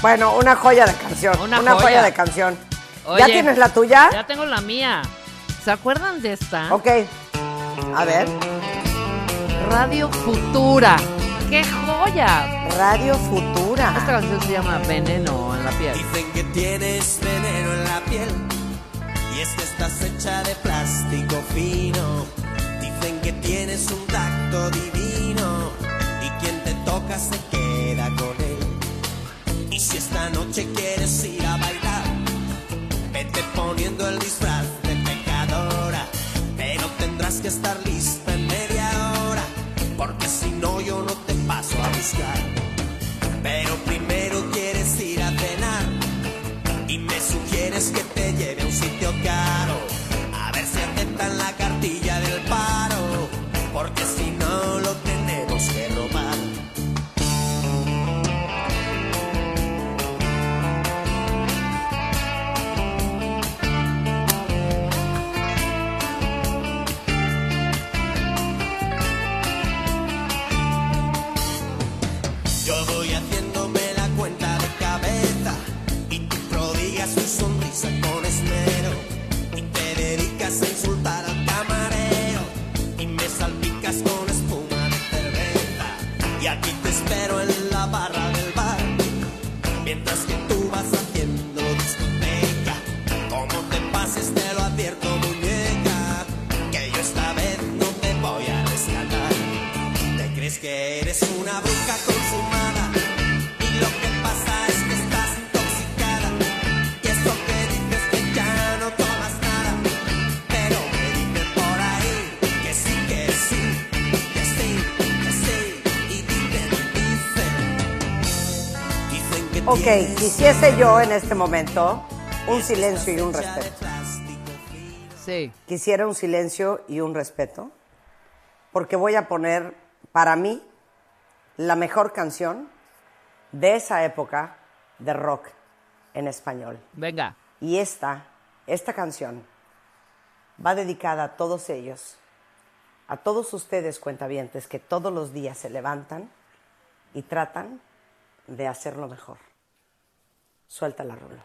Bueno, una joya de canción. Una Una, joya. joya. de canción. Oye, ¿Ya tienes la tuya? Ya tengo la mía. ¿Se acuerdan de esta? Ok. A ver. Radio Futura. ¡Qué joya! Radio Futura. Esta canción se llama Veneno en la piel. Dicen que tienes veneno en la piel y es que estás hecha de plástico fino. Dicen que tienes un tacto divino y quien te toca se queda con él. Si esta noche quieres ir a bailar, vete poniendo el disfraz de pecadora, pero tendrás que estar lista en media hora, porque si no yo no te paso a buscar. Pero primero quieres ir a cenar y me sugieres que te lleve a un sitio caro. Ok, quisiese yo en este momento un silencio y un respeto. Sí. Quisiera un silencio y un respeto, porque voy a poner para mí la mejor canción de esa época de rock en español. Venga. Y esta, esta canción va dedicada a todos ellos, a todos ustedes cuentavientes que todos los días se levantan y tratan de hacerlo mejor. Suelta la rola.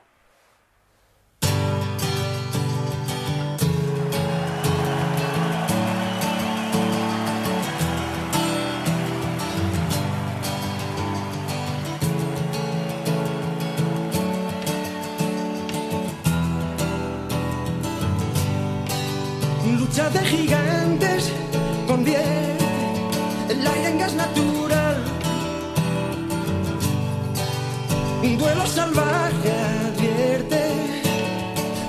Lucha de gigantes convierte la arenga es natural. Un duelo salvaje advierte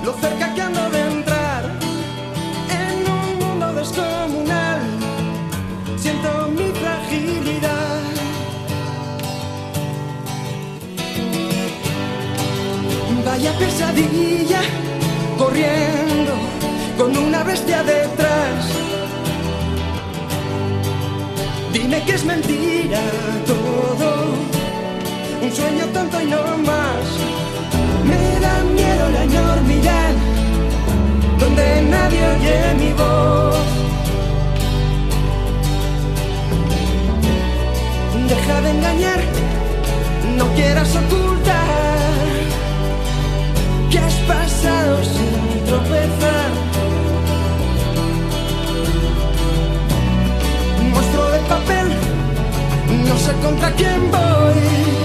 lo cerca que ando de entrar en un mundo descomunal. Siento mi fragilidad. Vaya pesadilla, corriendo con una bestia detrás. Dime que es mentira todo, un sueño tonto y no más. Me da miedo la enormidad, donde nadie oye mi voz. Deja de engañar, no quieras ocultar que has pasado sin tropezar. Monstruo de papel, no sé contra quién voy.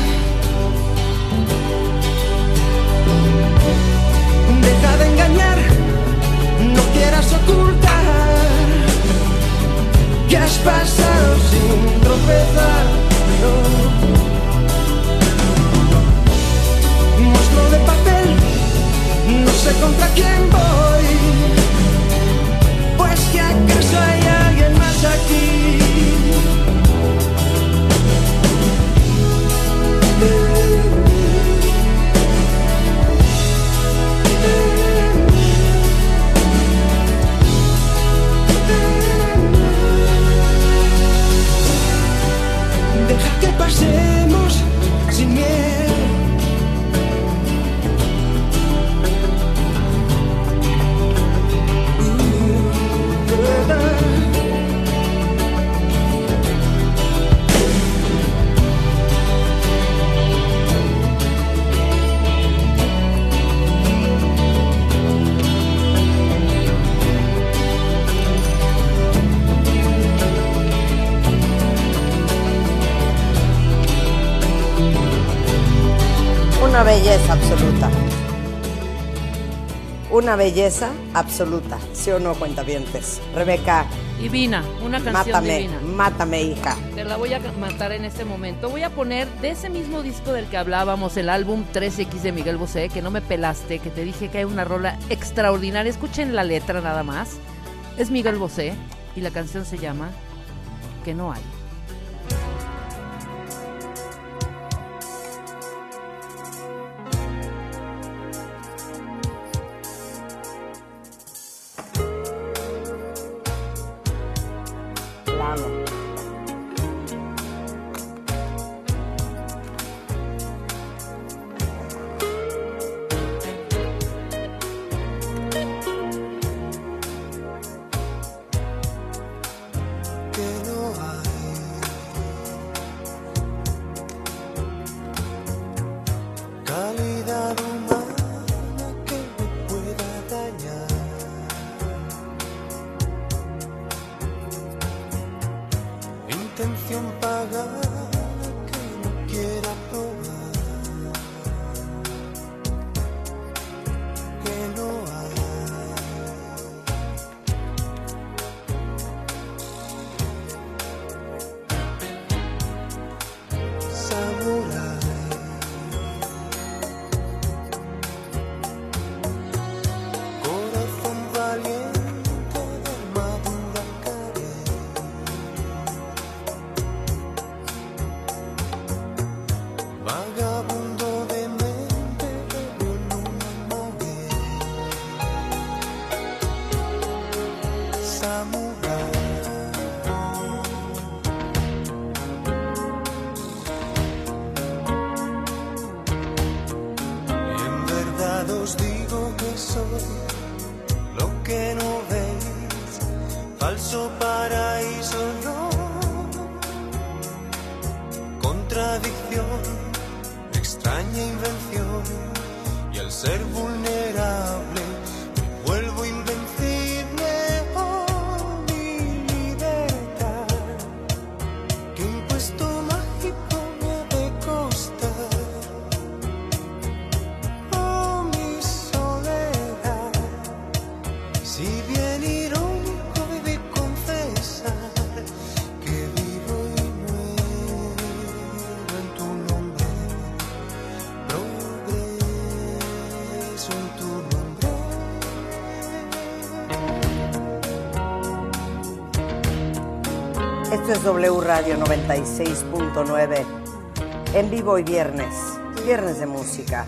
Deja de engañar, no quieras ocultar que has pasado sin tropezar. no. monstruo de papel, no sé contra quién voy. Pues que acaso hay alguien más aquí. Una belleza absoluta. ¿Sí o no, cuentavientes? Rebeca, Divina, una canción mátame, divina. mátame, hija. Te la voy a matar en este momento. Voy a poner de ese mismo disco del que hablábamos, el álbum 3X de Miguel Bosé, que no me pelaste, que te dije que hay una rola extraordinaria. Escuchen la letra nada más. Es Miguel Bosé y la canción se llama Que no hay. Es W Radio 96.9. En vivo y viernes. Viernes de música.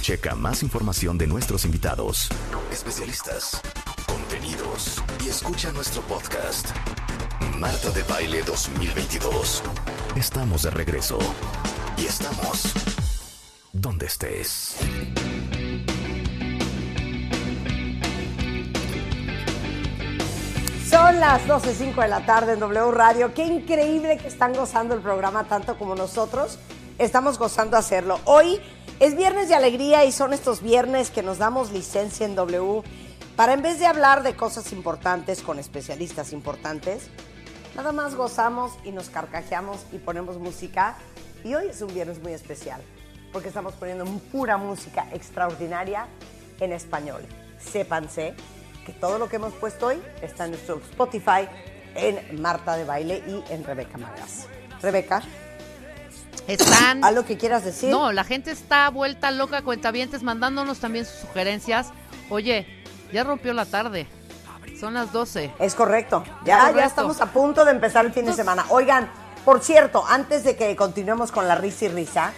Checa más información de nuestros invitados, especialistas, contenidos y escucha nuestro podcast. Marta de Baile 2022. Estamos de regreso. Y estamos donde estés. Son las 12.05 de la tarde en W Radio. Qué increíble que están gozando el programa tanto como nosotros estamos gozando hacerlo. Hoy es viernes de alegría y son estos viernes que nos damos licencia en W para en vez de hablar de cosas importantes con especialistas importantes, nada más gozamos y nos carcajeamos y ponemos música. Y hoy es un viernes muy especial porque estamos poniendo pura música extraordinaria en español. Sépanse que todo lo que hemos puesto hoy está en nuestro Spotify, en Marta de Baile y en Rebeca Magas. Rebeca, Están. ¿Algo que quieras decir? No, la gente está vuelta loca, cuentavientes, mandándonos también sus sugerencias. Oye, ya rompió la tarde. Son las 12. Es correcto. Ya, Correcto. ya estamos a punto de empezar el fin de semana. Oigan, por cierto, antes de que continuemos con la risa y risa,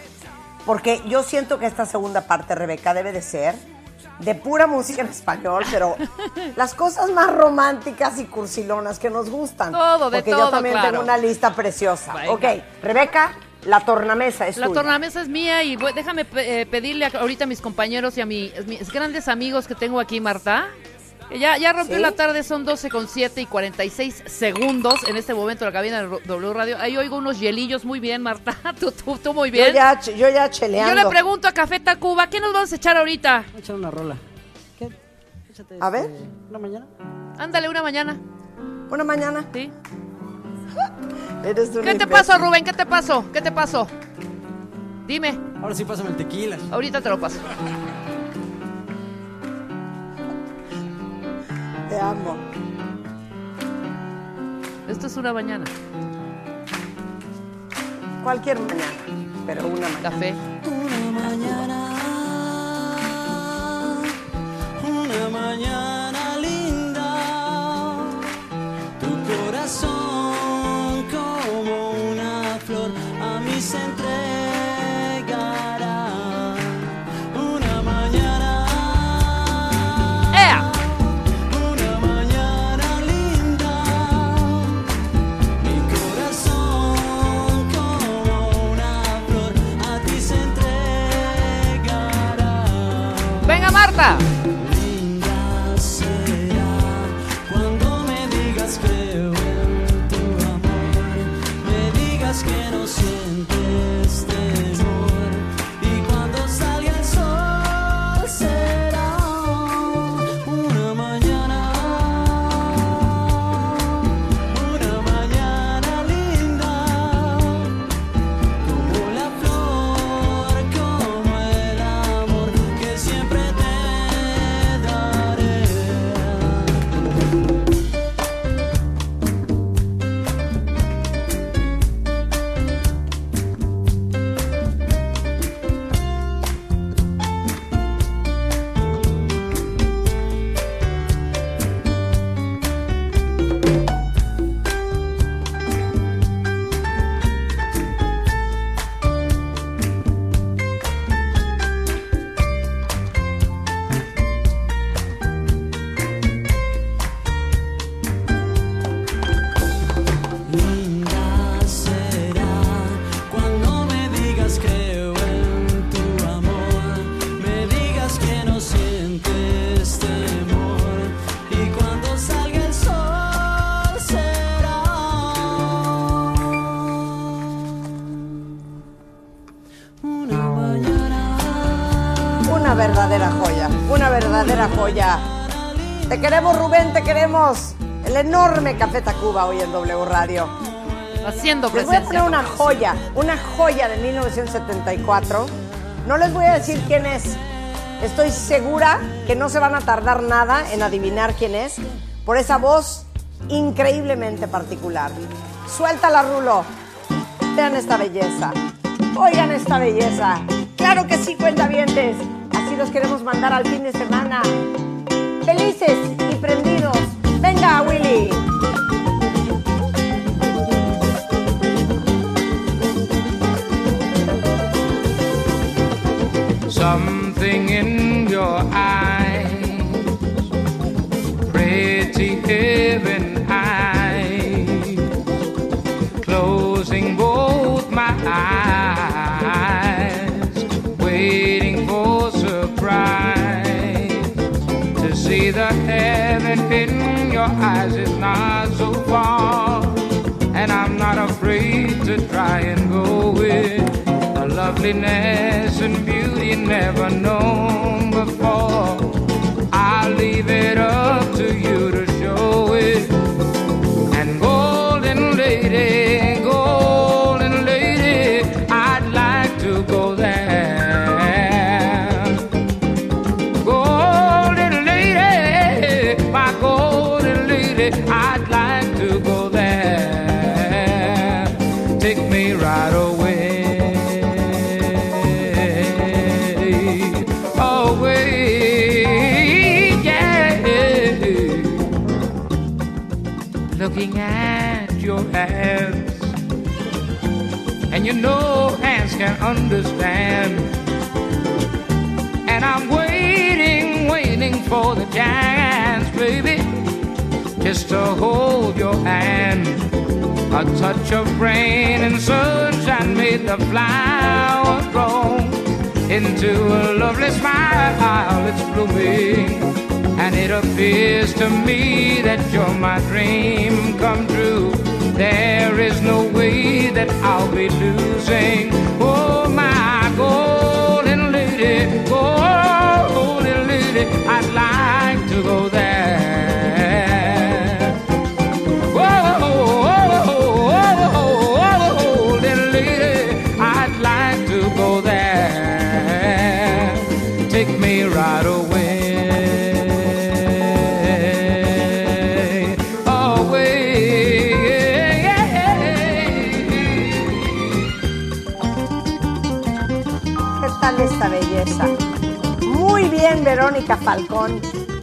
porque yo siento que esta segunda parte, Rebeca, debe de ser de pura música en español, pero las cosas más románticas y cursilonas que nos gustan. Todo, de porque yo también claro. tengo una lista preciosa. Venga. Ok, Rebeca, la tornamesa es La tuya. tornamesa es mía y voy- déjame pe- eh, pedirle a- ahorita a mis compañeros y a mis, mis grandes amigos que tengo aquí, Marta. que Ya, ya rompió ¿Sí? la tarde, son 12 con 7 y 46 segundos en este momento en la cabina de W Radio. Ahí oigo unos hielillos muy bien, Marta. Tú, tú, tú muy Yo bien. ya, ch- yo ya cheleando. Yo le pregunto a Café Tacuba, ¿qué nos vamos a echar ahorita? Voy a echar una rola. ¿Qué? Échate, A ver. este, ¿Una mañana? Ándale, una mañana. Una mañana. Sí. Eres ¿Qué te imbécil. pasó, Rubén? ¿Qué te pasó? ¿Qué te pasó? Dime, Ahora sí pásame el tequila. ahorita te lo paso. Te amo. Esto es una mañana. Cualquier mañana, pero una mañana. Café. Una mañana, una mañana Te queremos, Rubén, te queremos. El enorme Café Tacuba hoy en W Radio. Haciendo Les voy a poner una joya, una joya de 1974. No les voy a decir quién es. Estoy segura que no se van a tardar nada en adivinar quién es por esa voz increíblemente particular. Suéltala, Rulo. Vean esta belleza. Oigan esta belleza. Claro que sí, cuentavientes. Así los queremos mandar al fin de semana. Felices y prendidos. Try and go with a loveliness and beauty never known before. I'll leave it up And you know hands can understand. And I'm waiting, waiting for the chance, baby, just to hold your hand. A touch of rain and sunshine made the flowers grow into a lovely smile. Ah, it's blooming, and it appears to me that you're my dream come true. There is no way that I'll be losing. Oh, my golden lady, oh, golden lady, I'd like to go there. Verónica Falcón,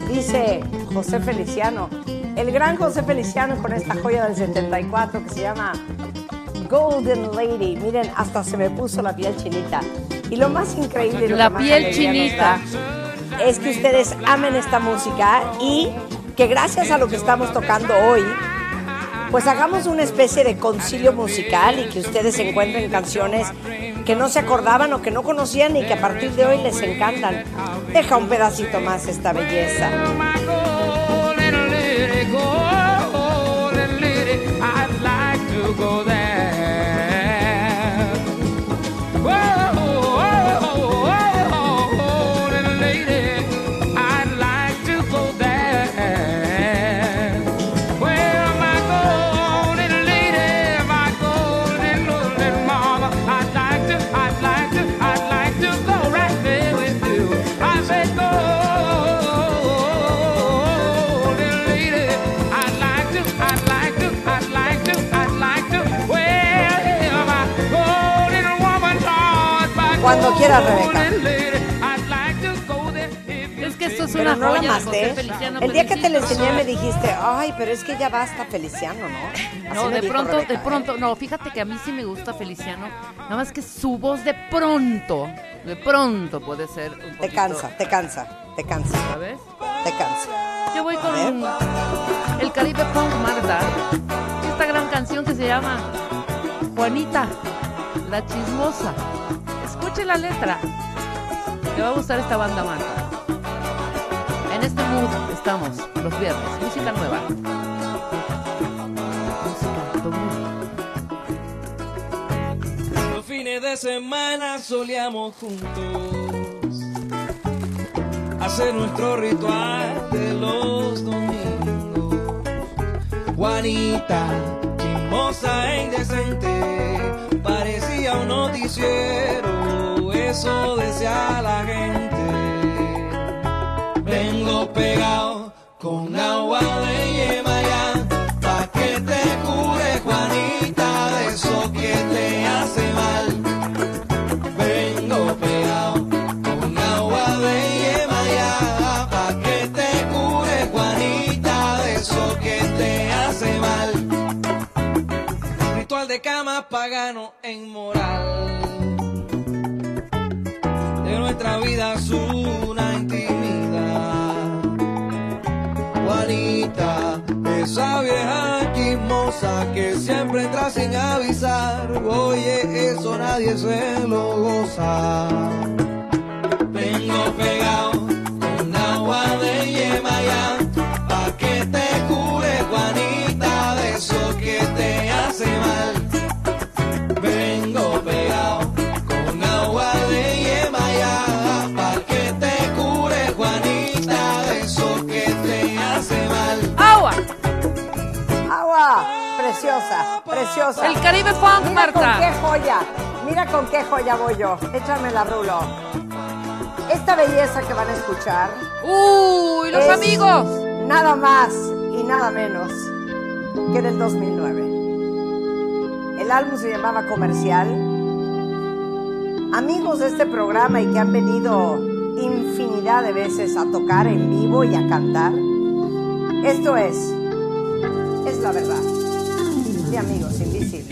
dice José Feliciano. El gran José Feliciano con esta joya del 74 que se llama Golden Lady. Miren, hasta se me puso la piel chinita. Y lo más increíble, lo La que piel chinita. es que ustedes amen esta música y que gracias a lo que estamos tocando hoy, pues hagamos una especie de concilio musical y que ustedes encuentren canciones que no se acordaban o que no conocían y que a partir de hoy les encantan. Deja un pedacito más esta belleza. Es que esto es Pero una no joya. José Feliciano. El día que te felicito. enseñé me dijiste, ay, pero es que ya basta Feliciano, ¿no? Así No, de pronto, Rebeca, de pronto, no, fíjate que a mí sí me gusta Feliciano, nada más que su voz de pronto, de pronto puede ser un poquito... Te cansa, te cansa, te cansa, ¿Sabes? te cansa. Yo voy con el Caribe Punk Marta, esta gran canción que se llama Juanita, la chismosa. Escuche la letra, te va a gustar esta banda Marta. En este mood estamos los viernes, música nueva. Los fines de semana solíamos juntos hacer nuestro ritual de los domingos. Juanita, chismosa e indecente, parecía un noticiero, eso decía la gente. Vengo pegado con agua de Yemayá, pagano en moral. De nuestra vida es una intimidad. Juanita, esa vieja chismosa que siempre entra sin avisar. Oye, eso nadie se lo goza. Preciosa. El Caribe Funk, Mira Marta. con qué joya, mira con qué joya voy yo. Échame la rulo. Esta belleza que van a escuchar. ¡Uy, los es amigos! Nada más y nada menos que del 2009. El álbum se llamaba Comercial. Amigos de este programa y que han venido infinidad de veces a tocar en vivo y a cantar. Esto es es la verdad. De amigos invisibles.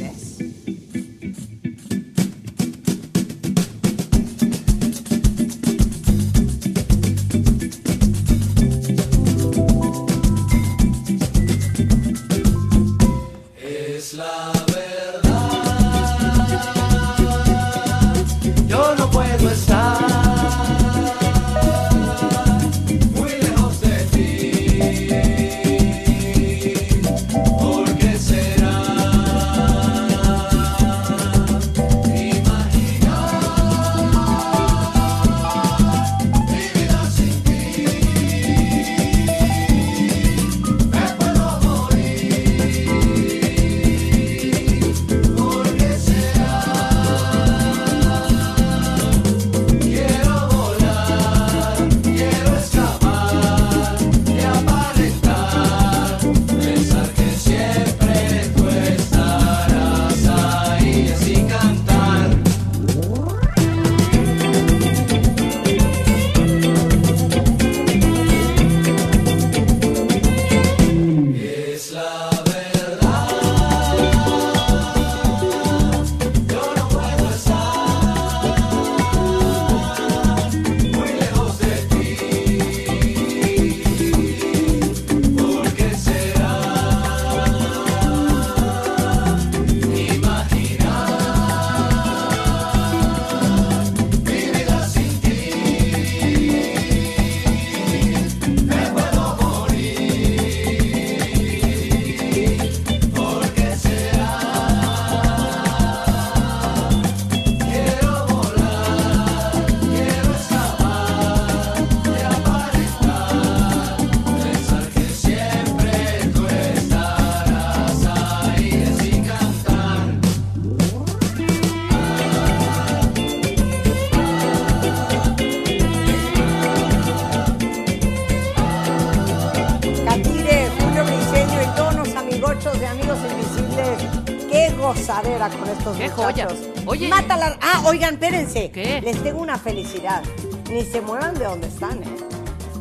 Espérense. ¿Qué? Les tengo una felicidad. Ni se muevan de donde están, ¿eh?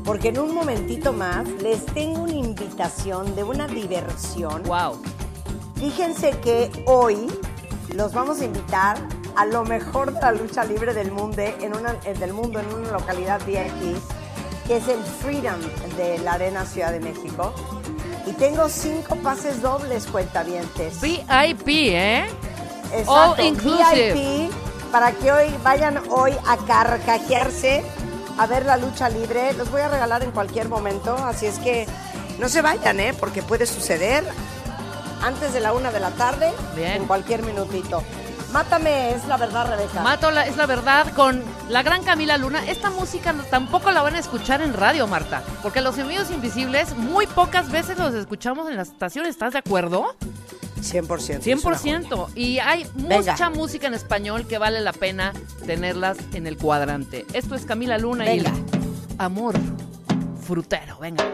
Porque en un momentito más les tengo una invitación de una diversión. Wow. Fíjense que hoy los vamos a invitar a lo mejor de la lucha libre del mundo en una, eh, del mundo en una localidad VIP, que es el Freedom de la Arena Ciudad de México. Y tengo cinco pases dobles, cuentavientes. VIP, ¿eh? Exacto, All inclusive. VIP, para que hoy vayan hoy a carcajearse a ver la lucha libre. Los voy a regalar en cualquier momento, así es que no se vayan, ¿eh? Porque puede suceder antes de la una de la tarde, Bien. en cualquier minutito. Mátame, es la verdad, Rebeca. Mato, la- es la verdad, con la gran Camila Luna. Esta música no- tampoco la van a escuchar en radio, Marta. Porque los amigos invisibles muy pocas veces los escuchamos en las estaciones. ¿Estás de acuerdo? 100%. 100%. Y hay Venga. mucha música en español que vale la pena tenerlas en el cuadrante. Esto es Camila Luna y el amor frutero. Venga.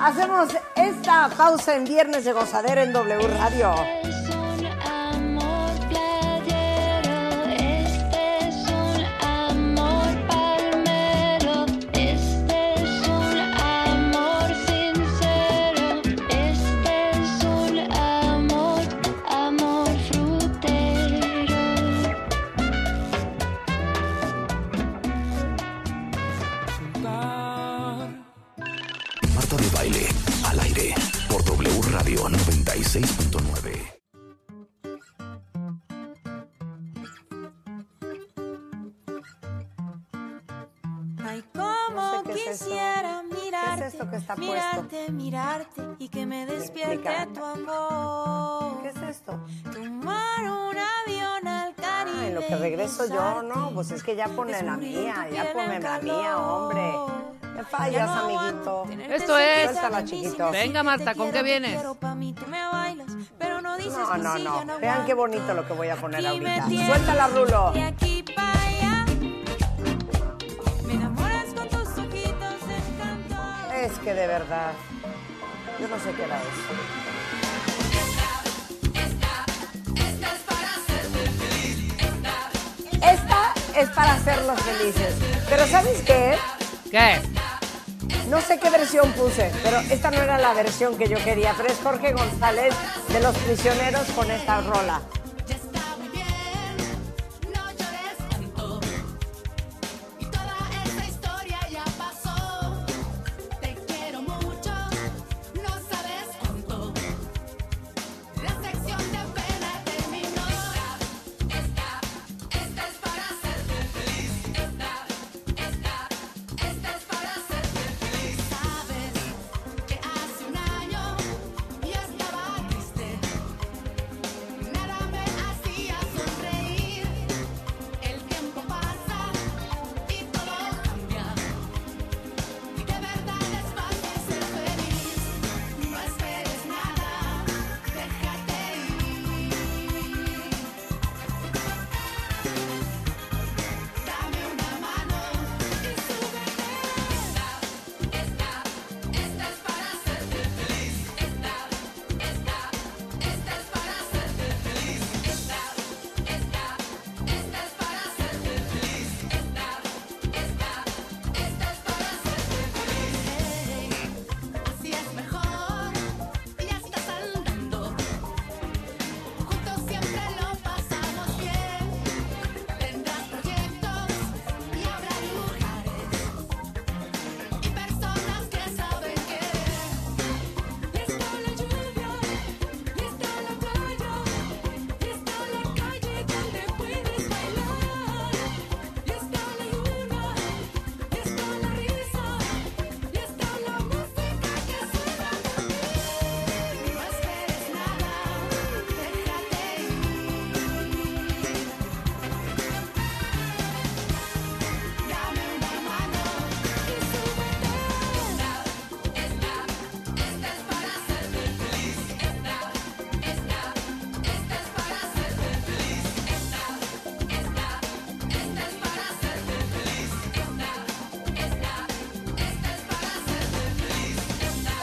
Hacemos esta pausa en Viernes de Gozadera en W Radio. Pues es que ya ponme la mía, ya ponme la mía, hombre. Me fallas, amiguito. Esto es. Suéltala, chiquito. Venga, Marta, ¿con qué vienes? Pa' mí tú me bailas, pero no dices No, no, Vean qué bonito lo que voy a poner ahorita. Suéltala, Rulo. Es que de verdad, yo no sé qué era eso. Es para hacerlos felices. Pero ¿sabes qué? ¿Qué? No sé qué versión puse, pero esta no era la versión que yo quería. Pero es Jorge González de Los Prisioneros con esta rola.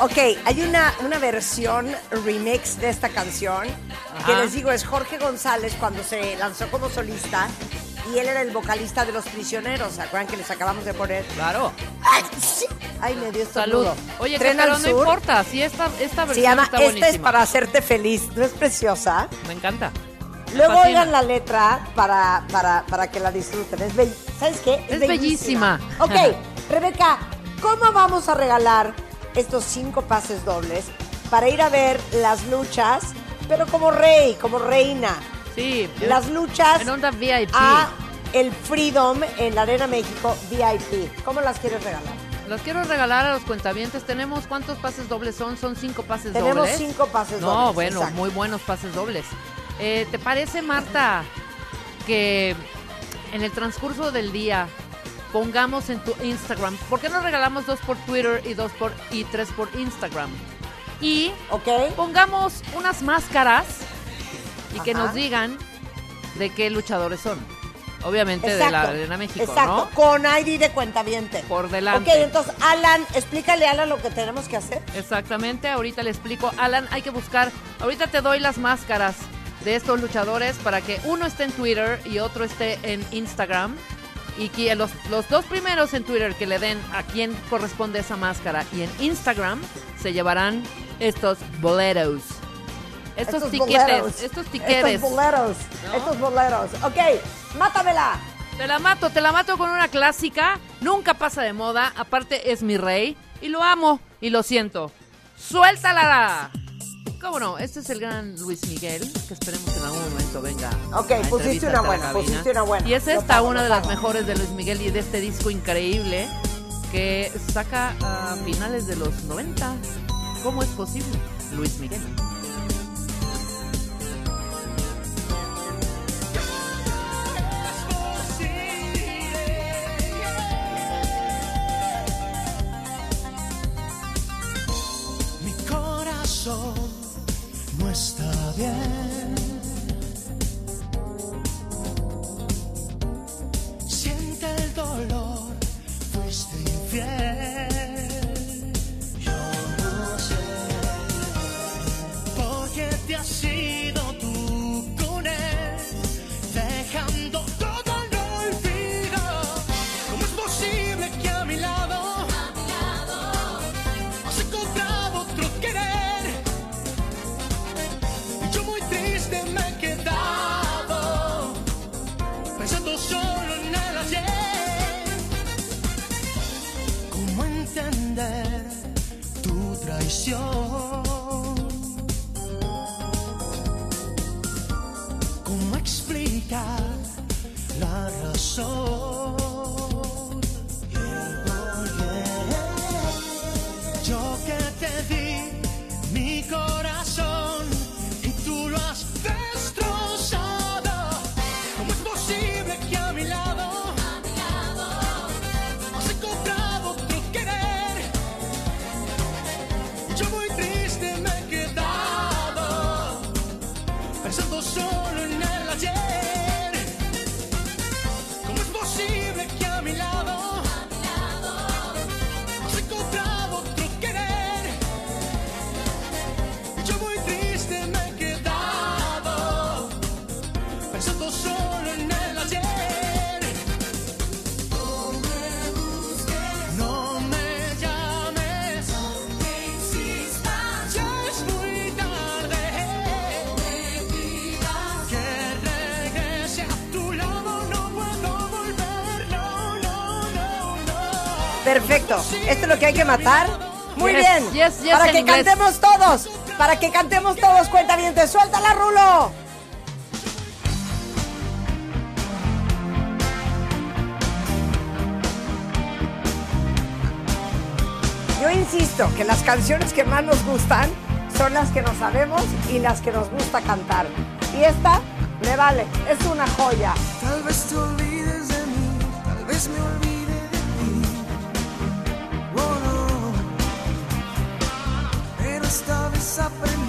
Ok, hay una, una versión remix de esta canción que les digo es Jorge González cuando se lanzó como solista y él era el vocalista de Los Prisioneros. ¿Se acuerdan que les acabamos de poner? Claro. ¡Ay, sí! Ay, me dio Salud. Oye, que Tren pero al no Sur importa. Si esta, esta versión Se llama está Esta es para hacerte feliz. ¿No es preciosa? Me encanta. Me Luego fascina. oigan la letra para, para, para que la disfruten. Es ¿Sabes qué? Es bellísima. Ok, Rebeca, ¿cómo vamos a regalar estos cinco pases dobles para ir a ver las luchas, pero como rey, como reina. Sí. Las luchas En onda VIP. a el Freedom en la Arena México VIP. ¿Cómo las quieres regalar? Los quiero regalar a los cuentavientes. Tenemos cuántos pases dobles son? Son cinco pases Tenemos dobles. cinco pases no, dobles, bueno, exacto. muy buenos pases dobles. Eh, ¿Te parece, Marta, que en el transcurso del día pongamos en tu Instagram? ¿Por qué no regalamos dos por Twitter y dos por y tres por Instagram? Y pongamos unas máscaras y que nos digan de qué luchadores son. Obviamente de la Arena México, Exacto, ¿no? con ID de cuentaviente. Por delante. Ok, entonces, Alan, explícale a Alan lo que tenemos que hacer. Exactamente, ahorita le explico. Alan, hay que buscar, ahorita te doy las máscaras de estos luchadores para que uno esté en Twitter y otro esté en Instagram. Y que los, los dos primeros en Twitter que le den a quién corresponde esa máscara y en Instagram se llevarán estos boleros. Estos, tiquetes, boleros, estos tiquetes. Estos boleros, ¿No? estos boleros. Ok, mátamela. Te la mato, te la mato con una clásica. Nunca pasa de moda. Aparte es mi rey. Y lo amo y lo siento. ¡Suéltala! ¿Cómo no? Este es el gran Luis Miguel, que esperemos que en algún momento venga. Ok, a pusiste una buena, pusiste una buena. Y es esta pago, una de las mejores de Luis Miguel y de este disco increíble que saca a finales de los 90. ¿Cómo es posible? Luis Miguel. Mi corazón está bien. ¿Cómo entender tu traición? ¿Cómo explicar la razón? Yo que te di mi corazón Perfecto. Esto es lo que hay que matar. Muy Yes, bien. yes, yes, para que inglés. cantemos todos. Para que cantemos todos, cuenta bien. Suéltala, Rulo. Yo insisto que las canciones que más nos gustan son las que nos sabemos y las que nos gusta cantar. Y esta me vale, es una joya. Tal vez te olvides de mí, tal vez me olvide esta vez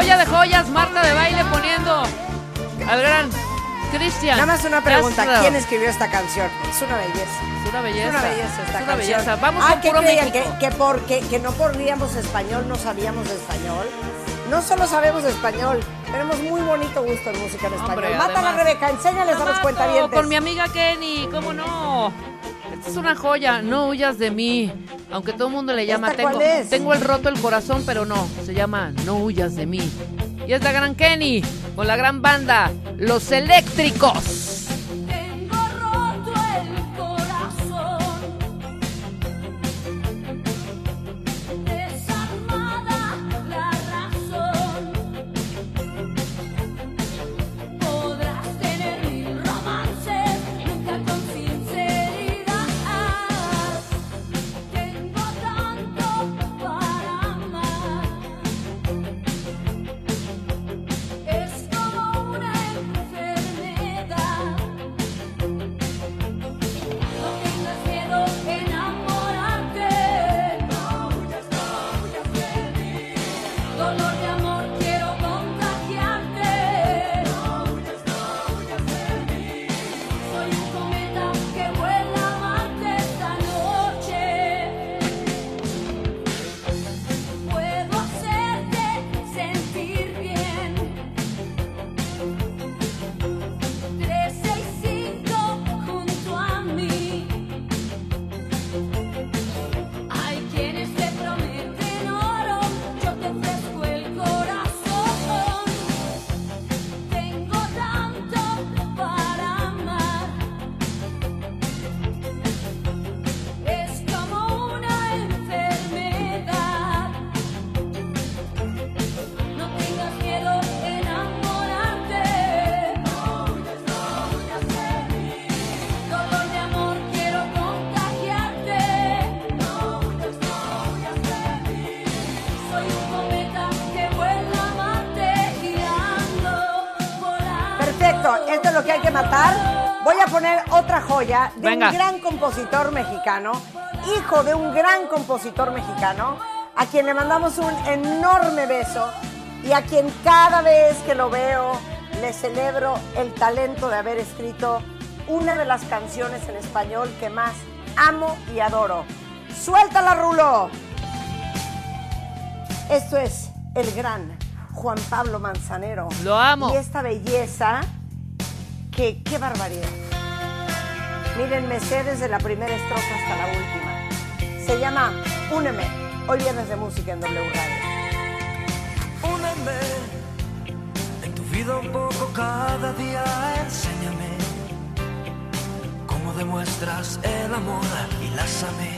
joya de joyas, Marta de baile poniendo al gran Cristian. Nada más una pregunta, Castro. ¿quién escribió esta canción? Es una belleza. Es una belleza. Es una belleza esta Es una canción. belleza. Vamos ah, ¿qué puro creían? Que, que porque que no podríamos español, no sabíamos español. No solo sabemos español, tenemos muy bonito gusto en música en español. Hombre, Mátala, además- Rebeca, enséñales a los cuentavientes. Con mi amiga Kenny, ¿cómo no? Esta es una joya, no huyas de mí. Aunque todo el mundo le llama, ¿Esta tengo, tengo el roto el corazón, pero no, se llama No huyas de mí. Y es la gran Kenny, con la gran banda, Los Eléctricos. De Venga. un gran compositor mexicano, hijo de un gran compositor mexicano, a quien le mandamos un enorme beso y a quien cada vez que lo veo le celebro el talento de haber escrito una de las canciones en español que más amo y adoro. ¡Suéltala, Rulo! Esto es el gran Juan Pablo Manzanero. Lo amo. Y esta belleza, que qué barbaridad. Miren, me sé desde la primera estrofa hasta la última. Se llama Úneme. Hoy viernes de música en W Radio. Úneme en tu vida un poco cada día, enséñame cómo demuestras el amor y lázame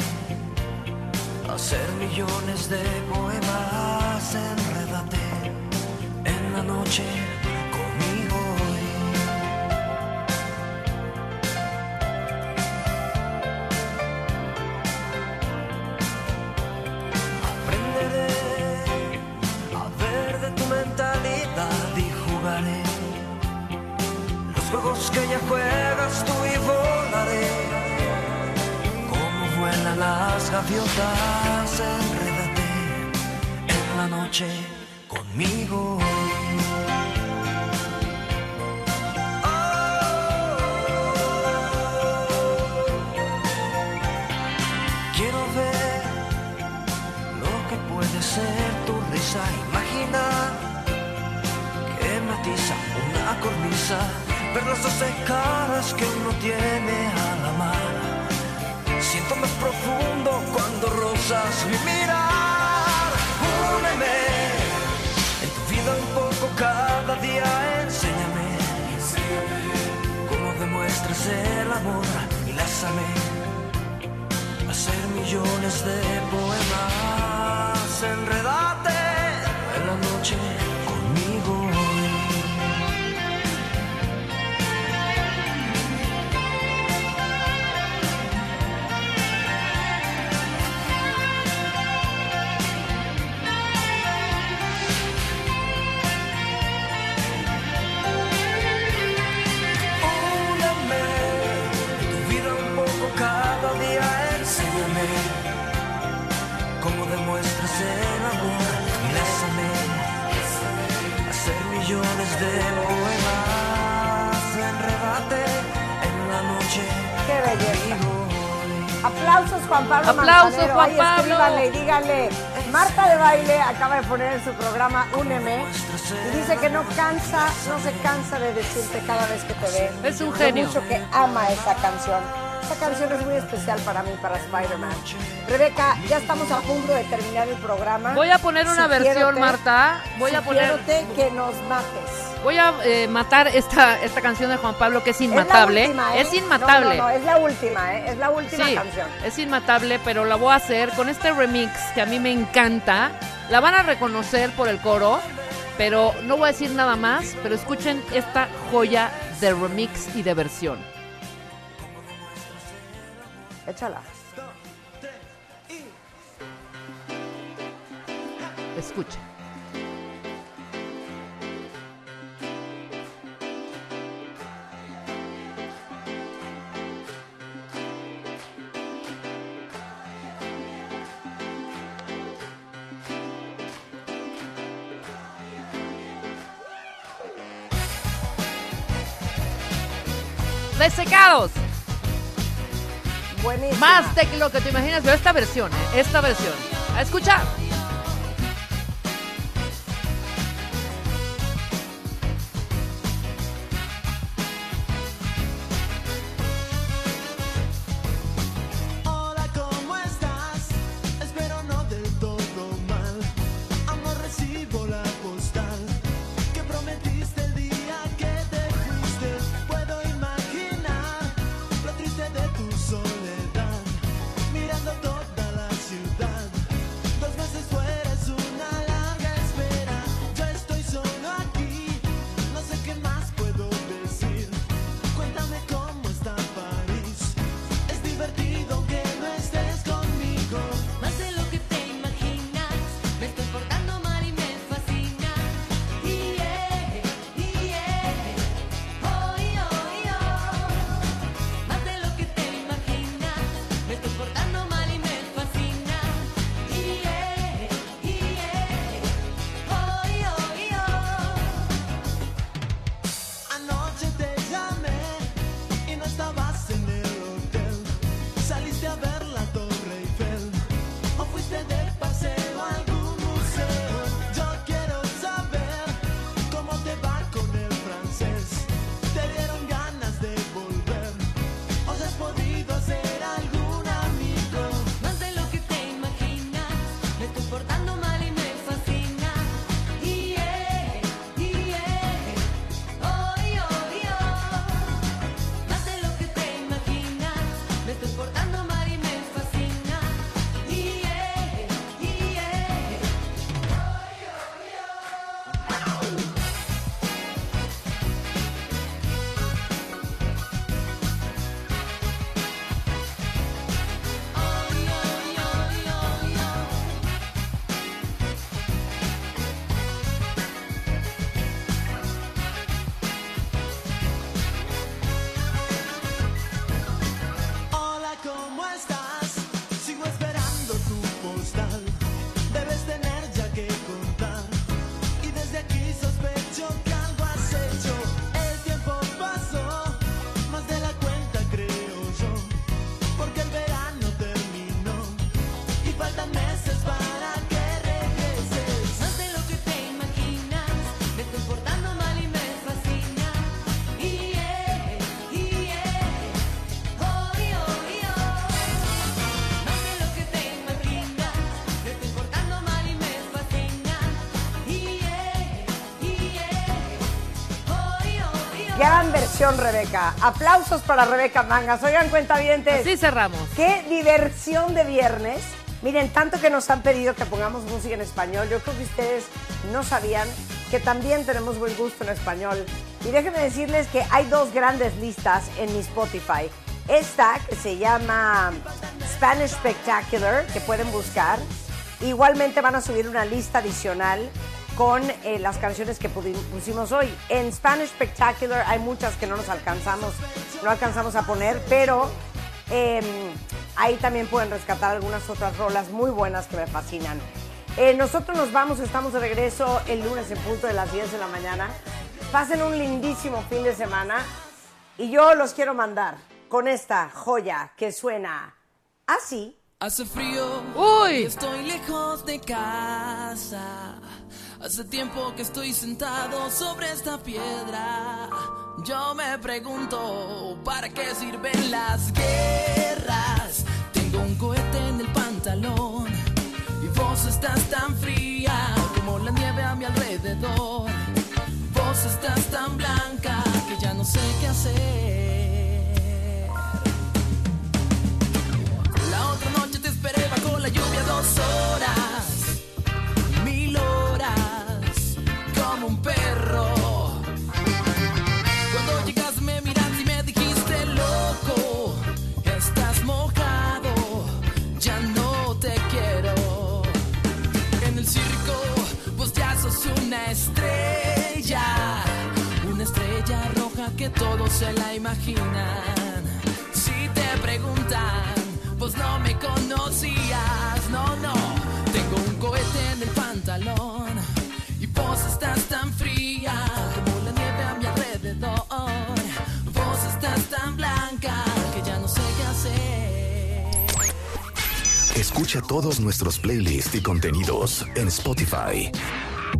hacer millones de poemas, enrédate en la noche Ver las doce caras que uno tiene a la mano. Siento más profundo cuando rozas mi mirar. Úneme en tu vida un poco cada día. Enséñame cómo demuestras el amor y lázame hacer millones de poemas, enredate en la noche Juan Ay, Pablo. escríbanle y díganle. Marta de Baile acaba de poner en su programa Úneme y dice que no cansa, no se cansa de decirte cada vez que te ve. Es un genio. mucho que ama esa canción. Esa canción es muy especial para mí, para Spider-Man. Rebeca, ya estamos a punto de terminar el programa. Voy a poner una versión, Marta. Voy a poner- que nos mates. Voy a eh, matar esta, esta canción de Juan Pablo que es Es la inmatable. última, ¿eh? Es inmatable. No, no, no, es la última, ¿eh? Es la última Sí, canción. es inmatable, pero la voy a hacer con este remix que a mí me encanta. La van a reconocer por el coro, pero no voy a decir nada más, pero escuchen esta joya de remix y de versión. Échala. Escuchen. Desecados. Buenísimo. Más de lo que te imaginas, pero esta versión, ¿eh? esta versión. A escuchar. Versión, Rebeca. Aplausos para Rebeca Mangas. Oigan, cuentavientes. Así cerramos. Qué diversión de viernes. Miren, tanto que nos han pedido que pongamos música en español. Yo creo que ustedes no sabían que también tenemos buen gusto en español. Y déjenme decirles que hay dos grandes listas en mi Spotify. Esta que se llama Spanish Spectacular, que pueden buscar. Igualmente van a subir una lista adicional con eh, las canciones que pusimos hoy. En Spanish Spectacular hay muchas que no nos alcanzamos, no alcanzamos a poner, pero eh, ahí también pueden rescatar algunas otras rolas muy buenas que me fascinan. Eh, nosotros nos vamos, estamos de regreso el lunes en punto de las 10 de la mañana. Pasen un lindísimo fin de semana y yo los quiero mandar con esta joya que suena así. Hace frío. Uy. Estoy lejos de casa. Hace tiempo que estoy sentado sobre esta piedra. Yo me pregunto, ¿para qué sirven las guerras? Tengo un cohete en el pantalón. Y vos estás tan fría como la nieve a mi alrededor. Vos estás tan blanca que ya no sé qué hacer. La otra noche te esperé bajo la lluvia dos horas, que todos se la imaginan. Si te preguntan, vos no me conocías, no, no. Tengo un cohete en el pantalón y vos estás tan fría como la nieve a mi alrededor. Vos estás tan blanca que ya no sé qué hacer. Escucha todos nuestros playlists y contenidos en Spotify.